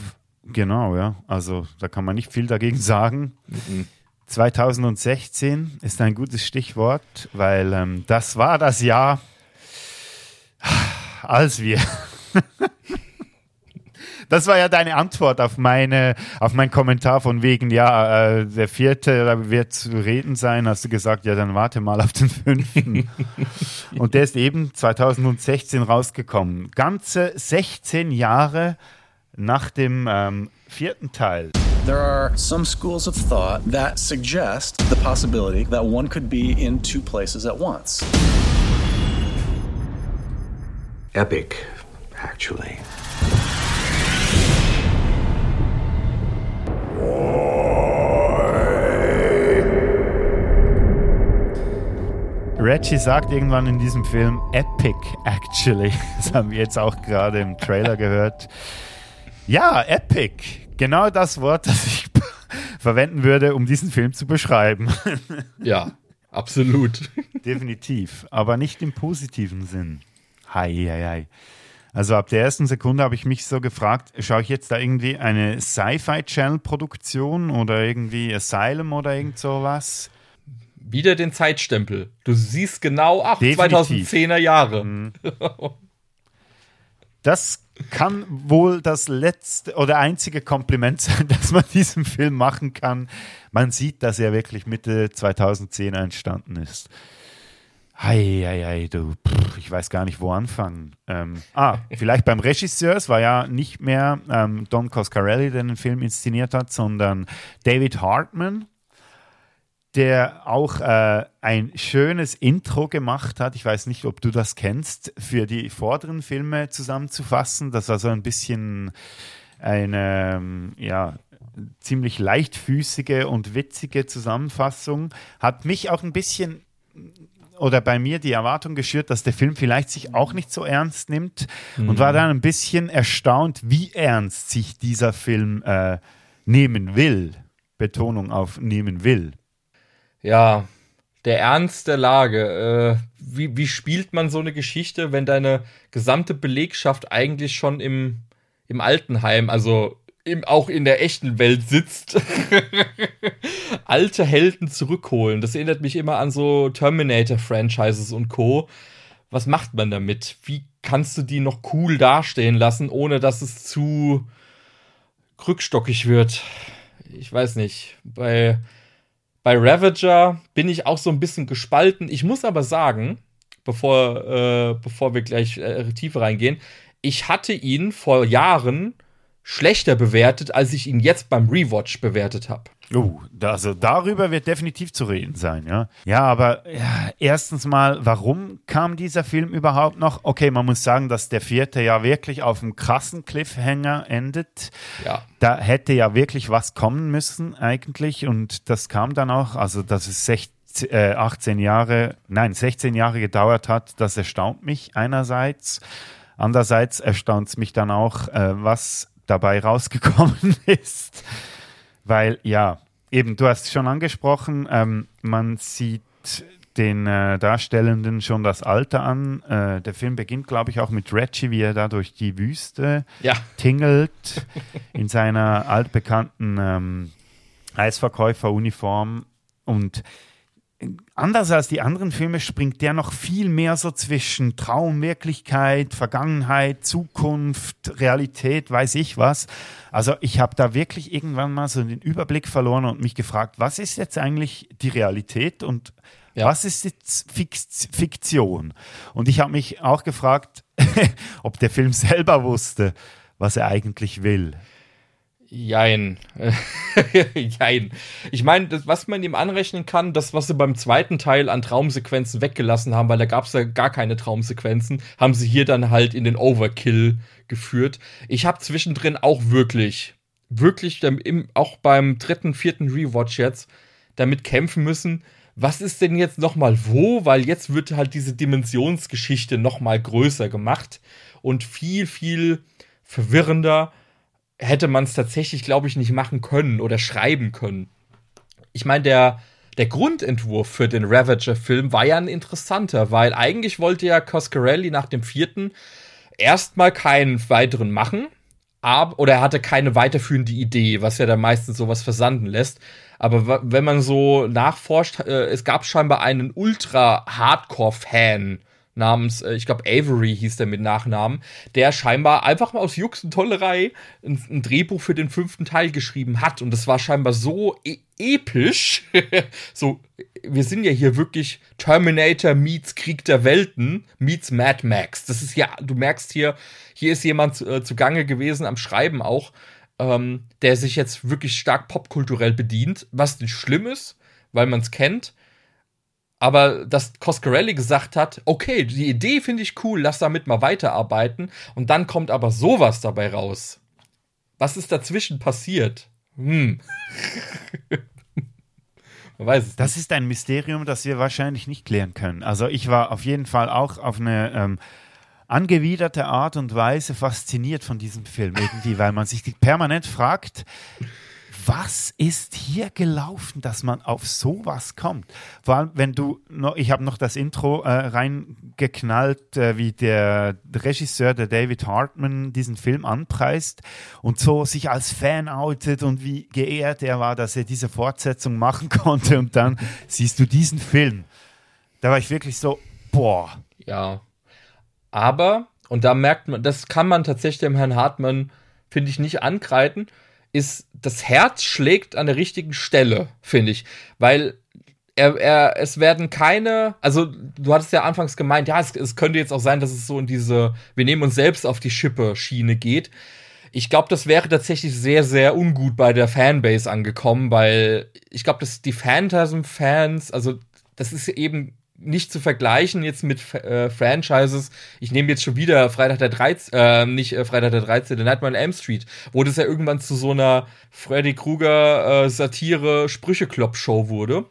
Genau, ja. Also da kann man nicht viel dagegen sagen. Mhm. 2016 ist ein gutes Stichwort, weil ähm, das war das Jahr, als wir das war ja deine Antwort auf meine, auf meinen Kommentar von wegen, ja, äh, der vierte wird zu reden sein. Hast du gesagt, ja, dann warte mal auf den fünften. Und der ist eben 2016 rausgekommen. Ganze 16 Jahre nach dem ähm, vierten Teil. There are some schools of thought that suggest the possibility that one could be in two places at once. Epic, actually. Reggie sagt irgendwann in diesem Film Epic, actually. Das haben wir jetzt auch gerade im Trailer gehört. Ja, Epic. Genau das Wort, das ich verwenden würde, um diesen Film zu beschreiben. Ja, absolut. Definitiv. Aber nicht im positiven Sinn. Hei, hei, hei. Also ab der ersten Sekunde habe ich mich so gefragt, schaue ich jetzt da irgendwie eine Sci-Fi-Channel-Produktion oder irgendwie Asylum oder irgend sowas? Wieder den Zeitstempel. Du siehst genau, ach, Definitiv. 2010er Jahre. Mhm. Das kann wohl das letzte oder einzige Kompliment sein, das man diesem Film machen kann. Man sieht, dass er wirklich Mitte 2010 entstanden ist. Hei, du, pff, ich weiß gar nicht, wo anfangen. Ähm, ah, vielleicht beim Regisseur, es war ja nicht mehr ähm, Don Coscarelli, der den Film inszeniert hat, sondern David Hartman, der auch äh, ein schönes Intro gemacht hat. Ich weiß nicht, ob du das kennst, für die vorderen Filme zusammenzufassen. Das war so ein bisschen eine, ähm, ja, ziemlich leichtfüßige und witzige Zusammenfassung. Hat mich auch ein bisschen oder bei mir die Erwartung geschürt, dass der Film vielleicht sich auch nicht so ernst nimmt mhm. und war dann ein bisschen erstaunt, wie ernst sich dieser Film äh, nehmen will. Betonung auf nehmen will. Ja, der Ernst der Lage. Äh, wie, wie spielt man so eine Geschichte, wenn deine gesamte Belegschaft eigentlich schon im, im Altenheim, also im, auch in der echten Welt sitzt, alte Helden zurückholen. Das erinnert mich immer an so Terminator-Franchises und Co. Was macht man damit? Wie kannst du die noch cool dastehen lassen, ohne dass es zu rückstockig wird? Ich weiß nicht. Bei, bei Ravager bin ich auch so ein bisschen gespalten. Ich muss aber sagen, bevor, äh, bevor wir gleich äh, tiefer reingehen, ich hatte ihn vor Jahren schlechter bewertet, als ich ihn jetzt beim Rewatch bewertet habe. Oh, also darüber wird definitiv zu reden sein, ja. Ja, aber ja, erstens mal, warum kam dieser Film überhaupt noch? Okay, man muss sagen, dass der vierte ja wirklich auf einem krassen Cliffhanger endet. Ja. Da hätte ja wirklich was kommen müssen eigentlich und das kam dann auch, also dass es 16, äh, 18 Jahre, nein, 16 Jahre gedauert hat, das erstaunt mich einerseits. Andererseits erstaunt es mich dann auch, äh, was dabei rausgekommen ist. Weil, ja, eben, du hast schon angesprochen, ähm, man sieht den äh, Darstellenden schon das Alter an. Äh, der Film beginnt, glaube ich, auch mit Reggie, wie er da durch die Wüste ja. tingelt, in seiner altbekannten ähm, Eisverkäuferuniform. Und anders als die anderen Filme springt der noch viel mehr so zwischen Traum, Wirklichkeit, Vergangenheit, Zukunft, Realität, weiß ich was. Also ich habe da wirklich irgendwann mal so den Überblick verloren und mich gefragt, was ist jetzt eigentlich die Realität und ja. was ist jetzt Fiktion? Und ich habe mich auch gefragt, ob der Film selber wusste, was er eigentlich will. Jein. Jein. Ich meine, was man ihm anrechnen kann, das, was sie beim zweiten Teil an Traumsequenzen weggelassen haben, weil da gab es ja gar keine Traumsequenzen, haben sie hier dann halt in den Overkill geführt. Ich habe zwischendrin auch wirklich, wirklich, auch beim dritten, vierten Rewatch jetzt, damit kämpfen müssen, was ist denn jetzt nochmal wo, weil jetzt wird halt diese Dimensionsgeschichte nochmal größer gemacht und viel, viel verwirrender hätte man es tatsächlich, glaube ich, nicht machen können oder schreiben können. Ich meine, der, der Grundentwurf für den Ravager-Film war ja ein interessanter, weil eigentlich wollte ja Coscarelli nach dem vierten erstmal keinen weiteren machen, ab, oder er hatte keine weiterführende Idee, was ja dann meistens sowas versanden lässt. Aber wenn man so nachforscht, äh, es gab scheinbar einen Ultra-Hardcore-Fan namens, äh, ich glaube Avery hieß der mit Nachnamen, der scheinbar einfach mal aus Jux und Tollerei ein, ein, Drehbuch für den fünften Teil geschrieben hat. Und das war scheinbar so e episch. so, wir sind ja hier wirklich Terminator meets Krieg der Welten meets Mad Max. Das ist ja, du merkst hier, hier ist jemand äh, zugange gewesen am Schreiben auch, ähm, der sich jetzt wirklich stark popkulturell bedient, was nicht schlimm ist, weil man es kennt aber dass Coscarelli gesagt hat, okay, die Idee finde ich cool, lass damit mal weiterarbeiten. Und dann kommt aber sowas dabei raus. Was ist dazwischen passiert? Hm. Man weiß es das ist ein Mysterium, das wir wahrscheinlich nicht klären können. Also ich war auf jeden Fall auch auf eine ähm, angewiderte Art und Weise fasziniert von diesem Film irgendwie, weil man sich permanent fragt, was ist hier gelaufen, dass man auf sowas kommt? Vor allem, wenn du noch, ich habe noch das Intro äh, reingeknallt, äh, wie der Regisseur, der David Hartman, diesen Film anpreist und so sich als Fan outet und wie geehrt er war, dass er diese Fortsetzung machen konnte. Und dann siehst du diesen Film. Da war ich wirklich so, boah. Ja. Aber, und da merkt man, das kann man tatsächlich dem Herrn Hartmann, finde ich, nicht ankreiden ist, das Herz schlägt an der richtigen Stelle, finde ich. Weil er, er, es werden keine, also du hattest ja anfangs gemeint, ja, es, es könnte jetzt auch sein, dass es so in diese, wir nehmen uns selbst auf die Schippe Schiene geht. Ich glaube, das wäre tatsächlich sehr, sehr ungut bei der Fanbase angekommen, weil ich glaube, dass die Phantasm-Fans, also das ist eben nicht zu vergleichen jetzt mit äh, Franchises. Ich nehme jetzt schon wieder Freitag der 13. Äh, nicht äh, Freitag der 13. Nightmare on Elm Street, wo das ja irgendwann zu so einer Freddy Krueger äh, Satire Sprücheklopp Show wurde.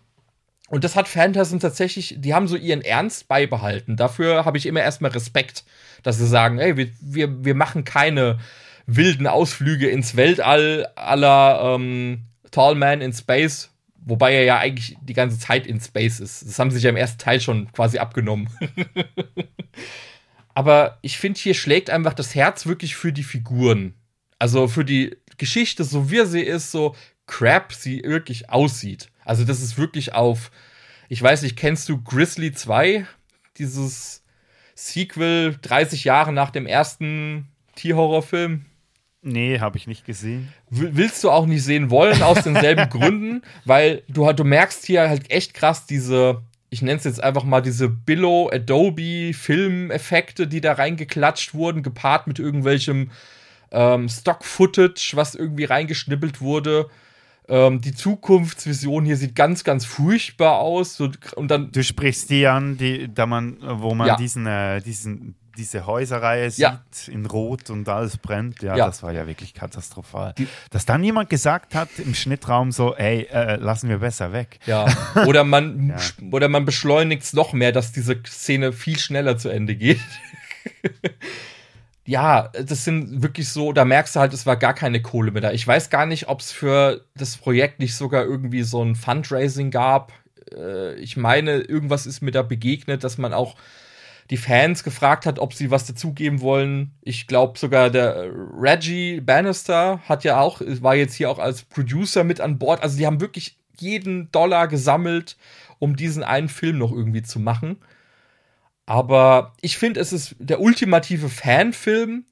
Und das hat Phantasm tatsächlich, die haben so ihren Ernst beibehalten. Dafür habe ich immer erstmal Respekt, dass sie sagen, ey, wir, wir, wir machen keine wilden Ausflüge ins Weltall aller ähm, Tall Man in Space, Wobei er ja eigentlich die ganze Zeit in Space ist. Das haben sie sich ja im ersten Teil schon quasi abgenommen. Aber ich finde, hier schlägt einfach das Herz wirklich für die Figuren. Also für die Geschichte, so wie sie ist, so crap sie wirklich aussieht. Also das ist wirklich auf, ich weiß nicht, kennst du Grizzly 2? Dieses Sequel 30 Jahre nach dem ersten Tierhorrorfilm? Nee, habe ich nicht gesehen. Willst du auch nicht sehen wollen, aus denselben Gründen, weil du, du merkst hier halt echt krass diese, ich nenne es jetzt einfach mal diese Billow Adobe Filmeffekte, die da reingeklatscht wurden, gepaart mit irgendwelchem ähm, Stock-Footage, was irgendwie reingeschnippelt wurde. Ähm, die Zukunftsvision hier sieht ganz, ganz furchtbar aus. Und dann du sprichst die an, die, da man, wo man ja. diesen, äh, diesen diese Häuserreihe sieht ja. in Rot und alles brennt, ja, ja, das war ja wirklich katastrophal. Die, Dass dann jemand gesagt hat im Schnittraum so, ey, äh, lassen wir besser weg. Ja. Oder man, ja. oder man beschleunigt es noch mehr, dass diese Szene viel schneller zu Ende geht. ja, das sind wirklich so, da merkst du halt, es war gar keine Kohle mehr da. Ich weiß gar nicht, ob es für das Projekt nicht sogar irgendwie so ein Fundraising gab. Äh, ich meine, irgendwas ist mir da begegnet, dass man auch die Fans gefragt hat, ob sie was dazugeben wollen. Ich glaube sogar der Reggie Bannister hat ja auch, war jetzt hier auch als Producer mit an Bord. Also die haben wirklich jeden Dollar gesammelt, um diesen einen Film noch irgendwie zu machen. Aber ich finde, es ist der ultimative Fanfilm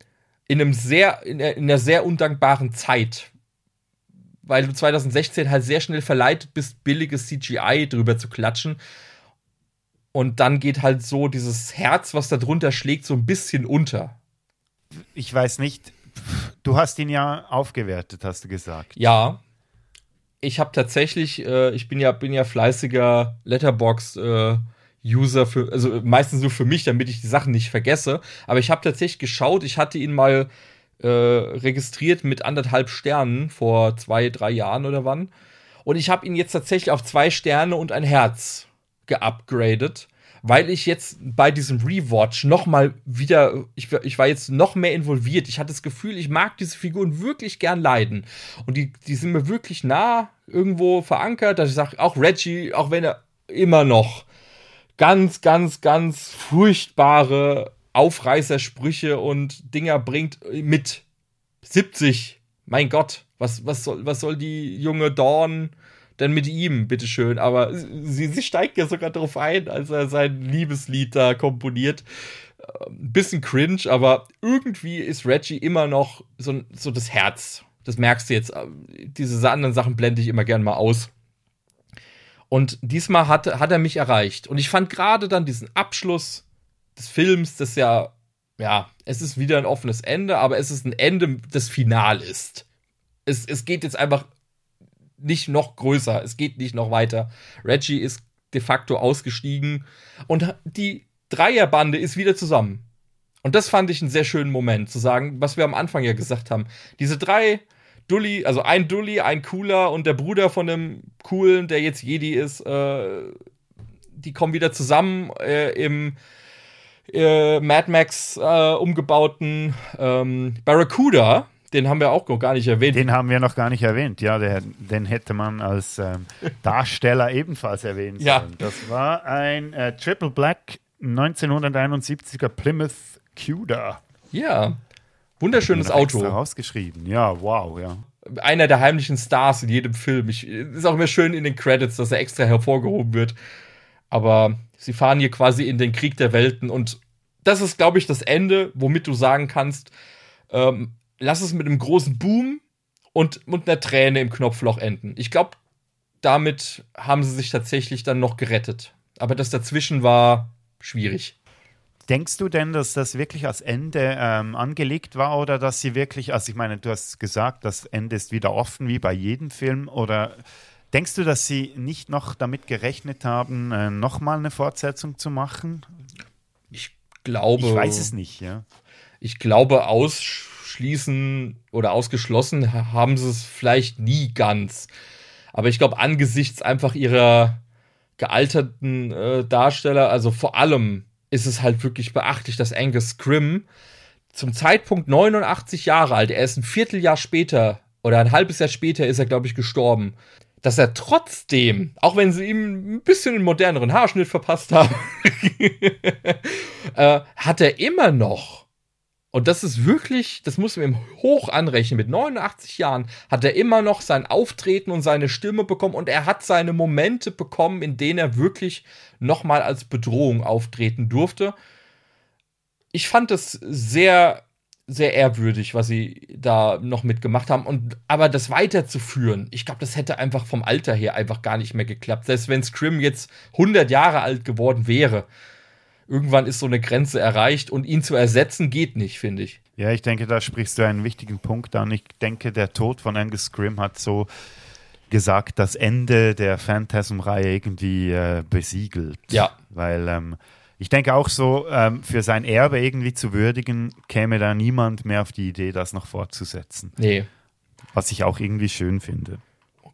in einem sehr, in, in einer sehr undankbaren Zeit. Weil du 2016 halt sehr schnell verleitet bist, billiges CGI drüber zu klatschen. Und dann geht halt so dieses Herz, was da drunter schlägt, so ein bisschen unter. Ich weiß nicht. Du hast ihn ja aufgewertet, hast du gesagt. Ja. Ich habe tatsächlich, äh, ich bin ja, bin ja fleißiger Letterbox äh, User für, also meistens nur für mich, damit ich die Sachen nicht vergesse. Aber ich habe tatsächlich geschaut, ich hatte ihn mal äh, registriert mit anderthalb Sternen vor zwei, drei Jahren oder wann. Und ich habe ihn jetzt tatsächlich auf zwei Sterne und ein Herz geupgradet, weil ich jetzt bei diesem Rewatch noch mal wieder, ich, ich war jetzt noch mehr involviert. Ich hatte das Gefühl, ich mag diese Figuren wirklich gern leiden. Und die, die sind mir wirklich nah irgendwo verankert, dass ich sage, auch Reggie, auch wenn er immer noch ganz, ganz, ganz furchtbare Aufreißersprüche und Dinger bringt mit 70. Mein Gott, was, was, soll, was soll die junge Dawn denn mit ihm, bitteschön? Aber sie, sie steigt ja sogar darauf ein, als er sein Liebeslied da komponiert. Ein ähm, bisschen cringe, aber irgendwie ist Reggie immer noch so, so das Herz. Das merkst du jetzt. Diese anderen Sachen blende ich immer gern mal aus. Und diesmal hat, hat er mich erreicht. Und ich fand gerade dann diesen Abschluss des Films, das ja, ja, es ist wieder ein offenes Ende, aber es ist ein Ende, das final ist. Es, es geht jetzt einfach nicht noch größer, es geht nicht noch weiter. Reggie ist de facto ausgestiegen und die Dreierbande ist wieder zusammen. Und das fand ich einen sehr schönen Moment, zu sagen, was wir am Anfang ja gesagt haben. Diese drei Dulli, also ein Dulli, ein Cooler und der Bruder von dem Coolen, der jetzt Jedi ist, äh, die kommen wieder zusammen äh, im äh, Mad Max äh, umgebauten ähm, Barracuda. Den haben wir auch noch gar nicht erwähnt. Den haben wir noch gar nicht erwähnt, ja. Der, den hätte man als ähm, Darsteller ebenfalls erwähnen sollen. Ja. Das war ein äh, Triple Black 1971er Plymouth Cuda. Ja. Wunderschönes Auto. Rausgeschrieben, ja, wow, ja. Einer der heimlichen Stars in jedem Film. Ich, ist auch immer schön in den Credits, dass er extra hervorgehoben wird. Aber sie fahren hier quasi in den Krieg der Welten und das ist, glaube ich, das Ende, womit du sagen kannst, ähm, lass es mit einem großen Boom und, und einer Träne im Knopfloch enden. Ich glaube, damit haben sie sich tatsächlich dann noch gerettet. Aber das dazwischen war schwierig. Denkst du denn, dass das wirklich als Ende ähm, angelegt war oder dass sie wirklich, also ich meine, du hast gesagt, das Ende ist wieder offen wie bei jedem Film oder denkst du, dass sie nicht noch damit gerechnet haben, äh, nochmal eine Fortsetzung zu machen? Ich glaube. Ich weiß es nicht, ja. Ich glaube, aus ausschließen oder ausgeschlossen haben sie es vielleicht nie ganz. Aber ich glaube, angesichts einfach ihrer gealterten äh, Darsteller, also vor allem ist es halt wirklich beachtlich, dass Angus Scrim zum Zeitpunkt 89 Jahre alt, er ist ein Vierteljahr später oder ein halbes Jahr später ist er, glaube ich, gestorben. Dass er trotzdem, auch wenn sie ihm ein bisschen einen moderneren Haarschnitt verpasst haben, äh, hat er immer noch und das ist wirklich, das muss man ihm hoch anrechnen. Mit 89 Jahren hat er immer noch sein Auftreten und seine Stimme bekommen und er hat seine Momente bekommen, in denen er wirklich nochmal als Bedrohung auftreten durfte. Ich fand es sehr, sehr ehrwürdig, was sie da noch mitgemacht haben. Und aber das weiterzuführen, ich glaube, das hätte einfach vom Alter her einfach gar nicht mehr geklappt. Selbst wenn Scrim jetzt 100 Jahre alt geworden wäre irgendwann ist so eine Grenze erreicht und ihn zu ersetzen geht nicht, finde ich. Ja, ich denke, da sprichst du einen wichtigen Punkt an. Ich denke, der Tod von Angus Scrim hat so gesagt, das Ende der Phantasm-Reihe irgendwie äh, besiegelt. Ja. Weil ähm, ich denke auch so, ähm, für sein Erbe irgendwie zu würdigen, käme da niemand mehr auf die Idee, das noch fortzusetzen. Nee. Was ich auch irgendwie schön finde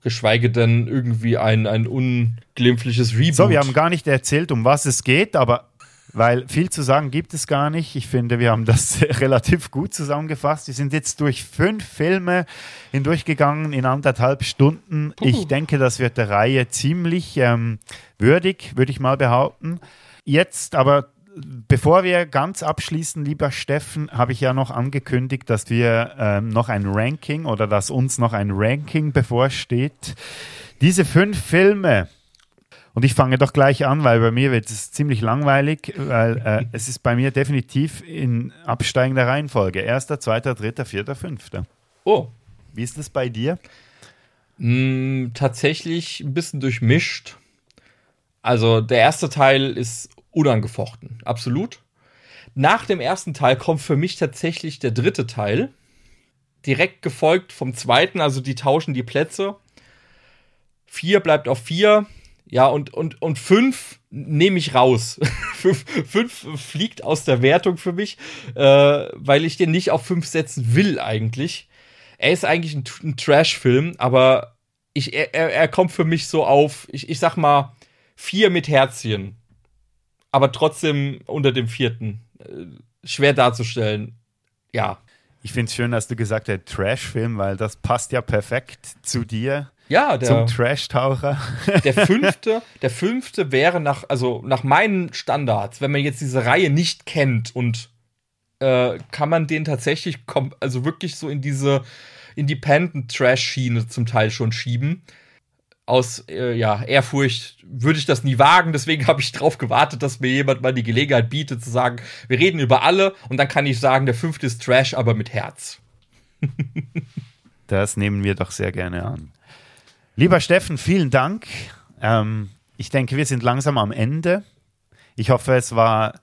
geschweige denn irgendwie ein, ein unglimpfliches Reboot. So, wir haben gar nicht erzählt, um was es geht, aber weil viel zu sagen gibt es gar nicht. Ich finde, wir haben das relativ gut zusammengefasst. Wir sind jetzt durch fünf Filme hindurchgegangen in anderthalb Stunden. Puh. Ich denke, das wird der Reihe ziemlich ähm, würdig, würde ich mal behaupten. Jetzt aber bevor wir ganz abschließen, lieber Steffen, habe ich ja noch angekündigt, dass wir ähm, noch ein Ranking oder dass uns noch ein Ranking bevorsteht. Diese fünf Filme, und ich fange doch gleich an, weil bei mir wird es ziemlich langweilig, weil äh, es ist bei mir definitiv in absteigender Reihenfolge. Erster, zweiter, dritter, vierter, fünfter. Oh. Wie ist das bei dir? Mm, tatsächlich ein bisschen durchmischt. Also der erste Teil ist unangefochten, absolut. Nach dem ersten Teil kommt für mich tatsächlich der dritte Teil. Direkt gefolgt vom zweiten, also die tauschen die Plätze. Vier bleibt auf vier, ja, und, und, und fünf nehme ich raus. fünf, fünf fliegt aus der Wertung für mich, äh, weil ich den nicht auf fünf setzen will eigentlich. Er ist eigentlich ein, ein Trash-Film, aber ich, er, er kommt für mich so auf, ich, ich sag mal, vier mit Herzchen. Aber trotzdem unter dem vierten. Äh, schwer darzustellen. Ja. Ich finde es schön, dass du gesagt hast, Trash-Film, weil das passt ja perfekt zu dir. Ja, der, zum Trash-Taucher. Der fünfte, der fünfte wäre nach, also nach meinen Standards, wenn man jetzt diese Reihe nicht kennt und äh, kann man den tatsächlich, also wirklich so in diese Independent-Trash-Schiene zum Teil schon schieben. Aus äh, ja, Ehrfurcht würde ich das nie wagen, deswegen habe ich darauf gewartet, dass mir jemand mal die Gelegenheit bietet zu sagen, wir reden über alle und dann kann ich sagen, der fünfte ist Trash, aber mit Herz. das nehmen wir doch sehr gerne an. Lieber Steffen, vielen Dank. Ähm, ich denke, wir sind langsam am Ende. Ich hoffe, es war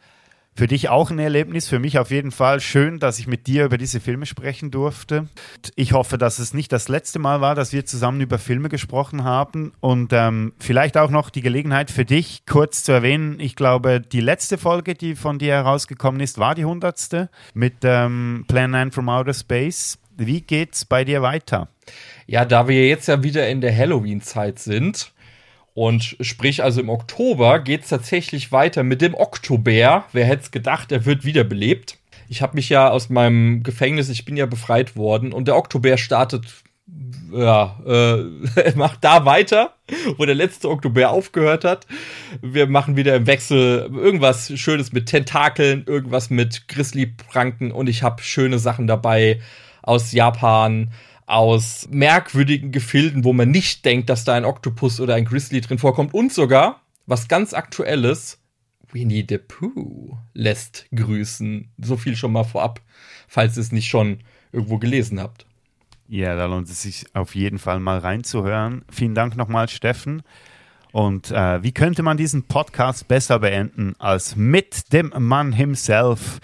für dich auch ein Erlebnis, für mich auf jeden Fall. Schön, dass ich mit dir über diese Filme sprechen durfte. Ich hoffe, dass es nicht das letzte Mal war, dass wir zusammen über Filme gesprochen haben. Und ähm, vielleicht auch noch die Gelegenheit für dich, kurz zu erwähnen. Ich glaube, die letzte Folge, die von dir herausgekommen ist, war die hundertste mit ähm, Plan 9 from Outer Space. Wie geht's bei dir weiter? Ja, da wir jetzt ja wieder in der Halloween-Zeit sind, und sprich, also im Oktober geht es tatsächlich weiter mit dem Oktober. Wer hätte es gedacht, er wird wiederbelebt. Ich habe mich ja aus meinem Gefängnis, ich bin ja befreit worden und der Oktober startet, ja, äh, macht da weiter, wo der letzte Oktober aufgehört hat. Wir machen wieder im Wechsel irgendwas Schönes mit Tentakeln, irgendwas mit Grizzly-Pranken und ich habe schöne Sachen dabei aus Japan aus merkwürdigen Gefilden, wo man nicht denkt, dass da ein Oktopus oder ein Grizzly drin vorkommt. Und sogar, was ganz aktuelles, Winnie the Pooh lässt grüßen. So viel schon mal vorab, falls ihr es nicht schon irgendwo gelesen habt. Ja, da lohnt es sich auf jeden Fall mal reinzuhören. Vielen Dank nochmal, Steffen. Und äh, wie könnte man diesen Podcast besser beenden als mit dem Mann himself,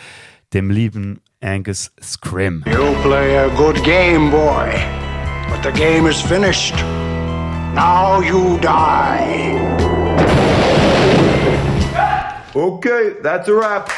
dem lieben Angus Scrim. You play a good game, boy, but the game is finished. Now you die. Okay, that's a wrap.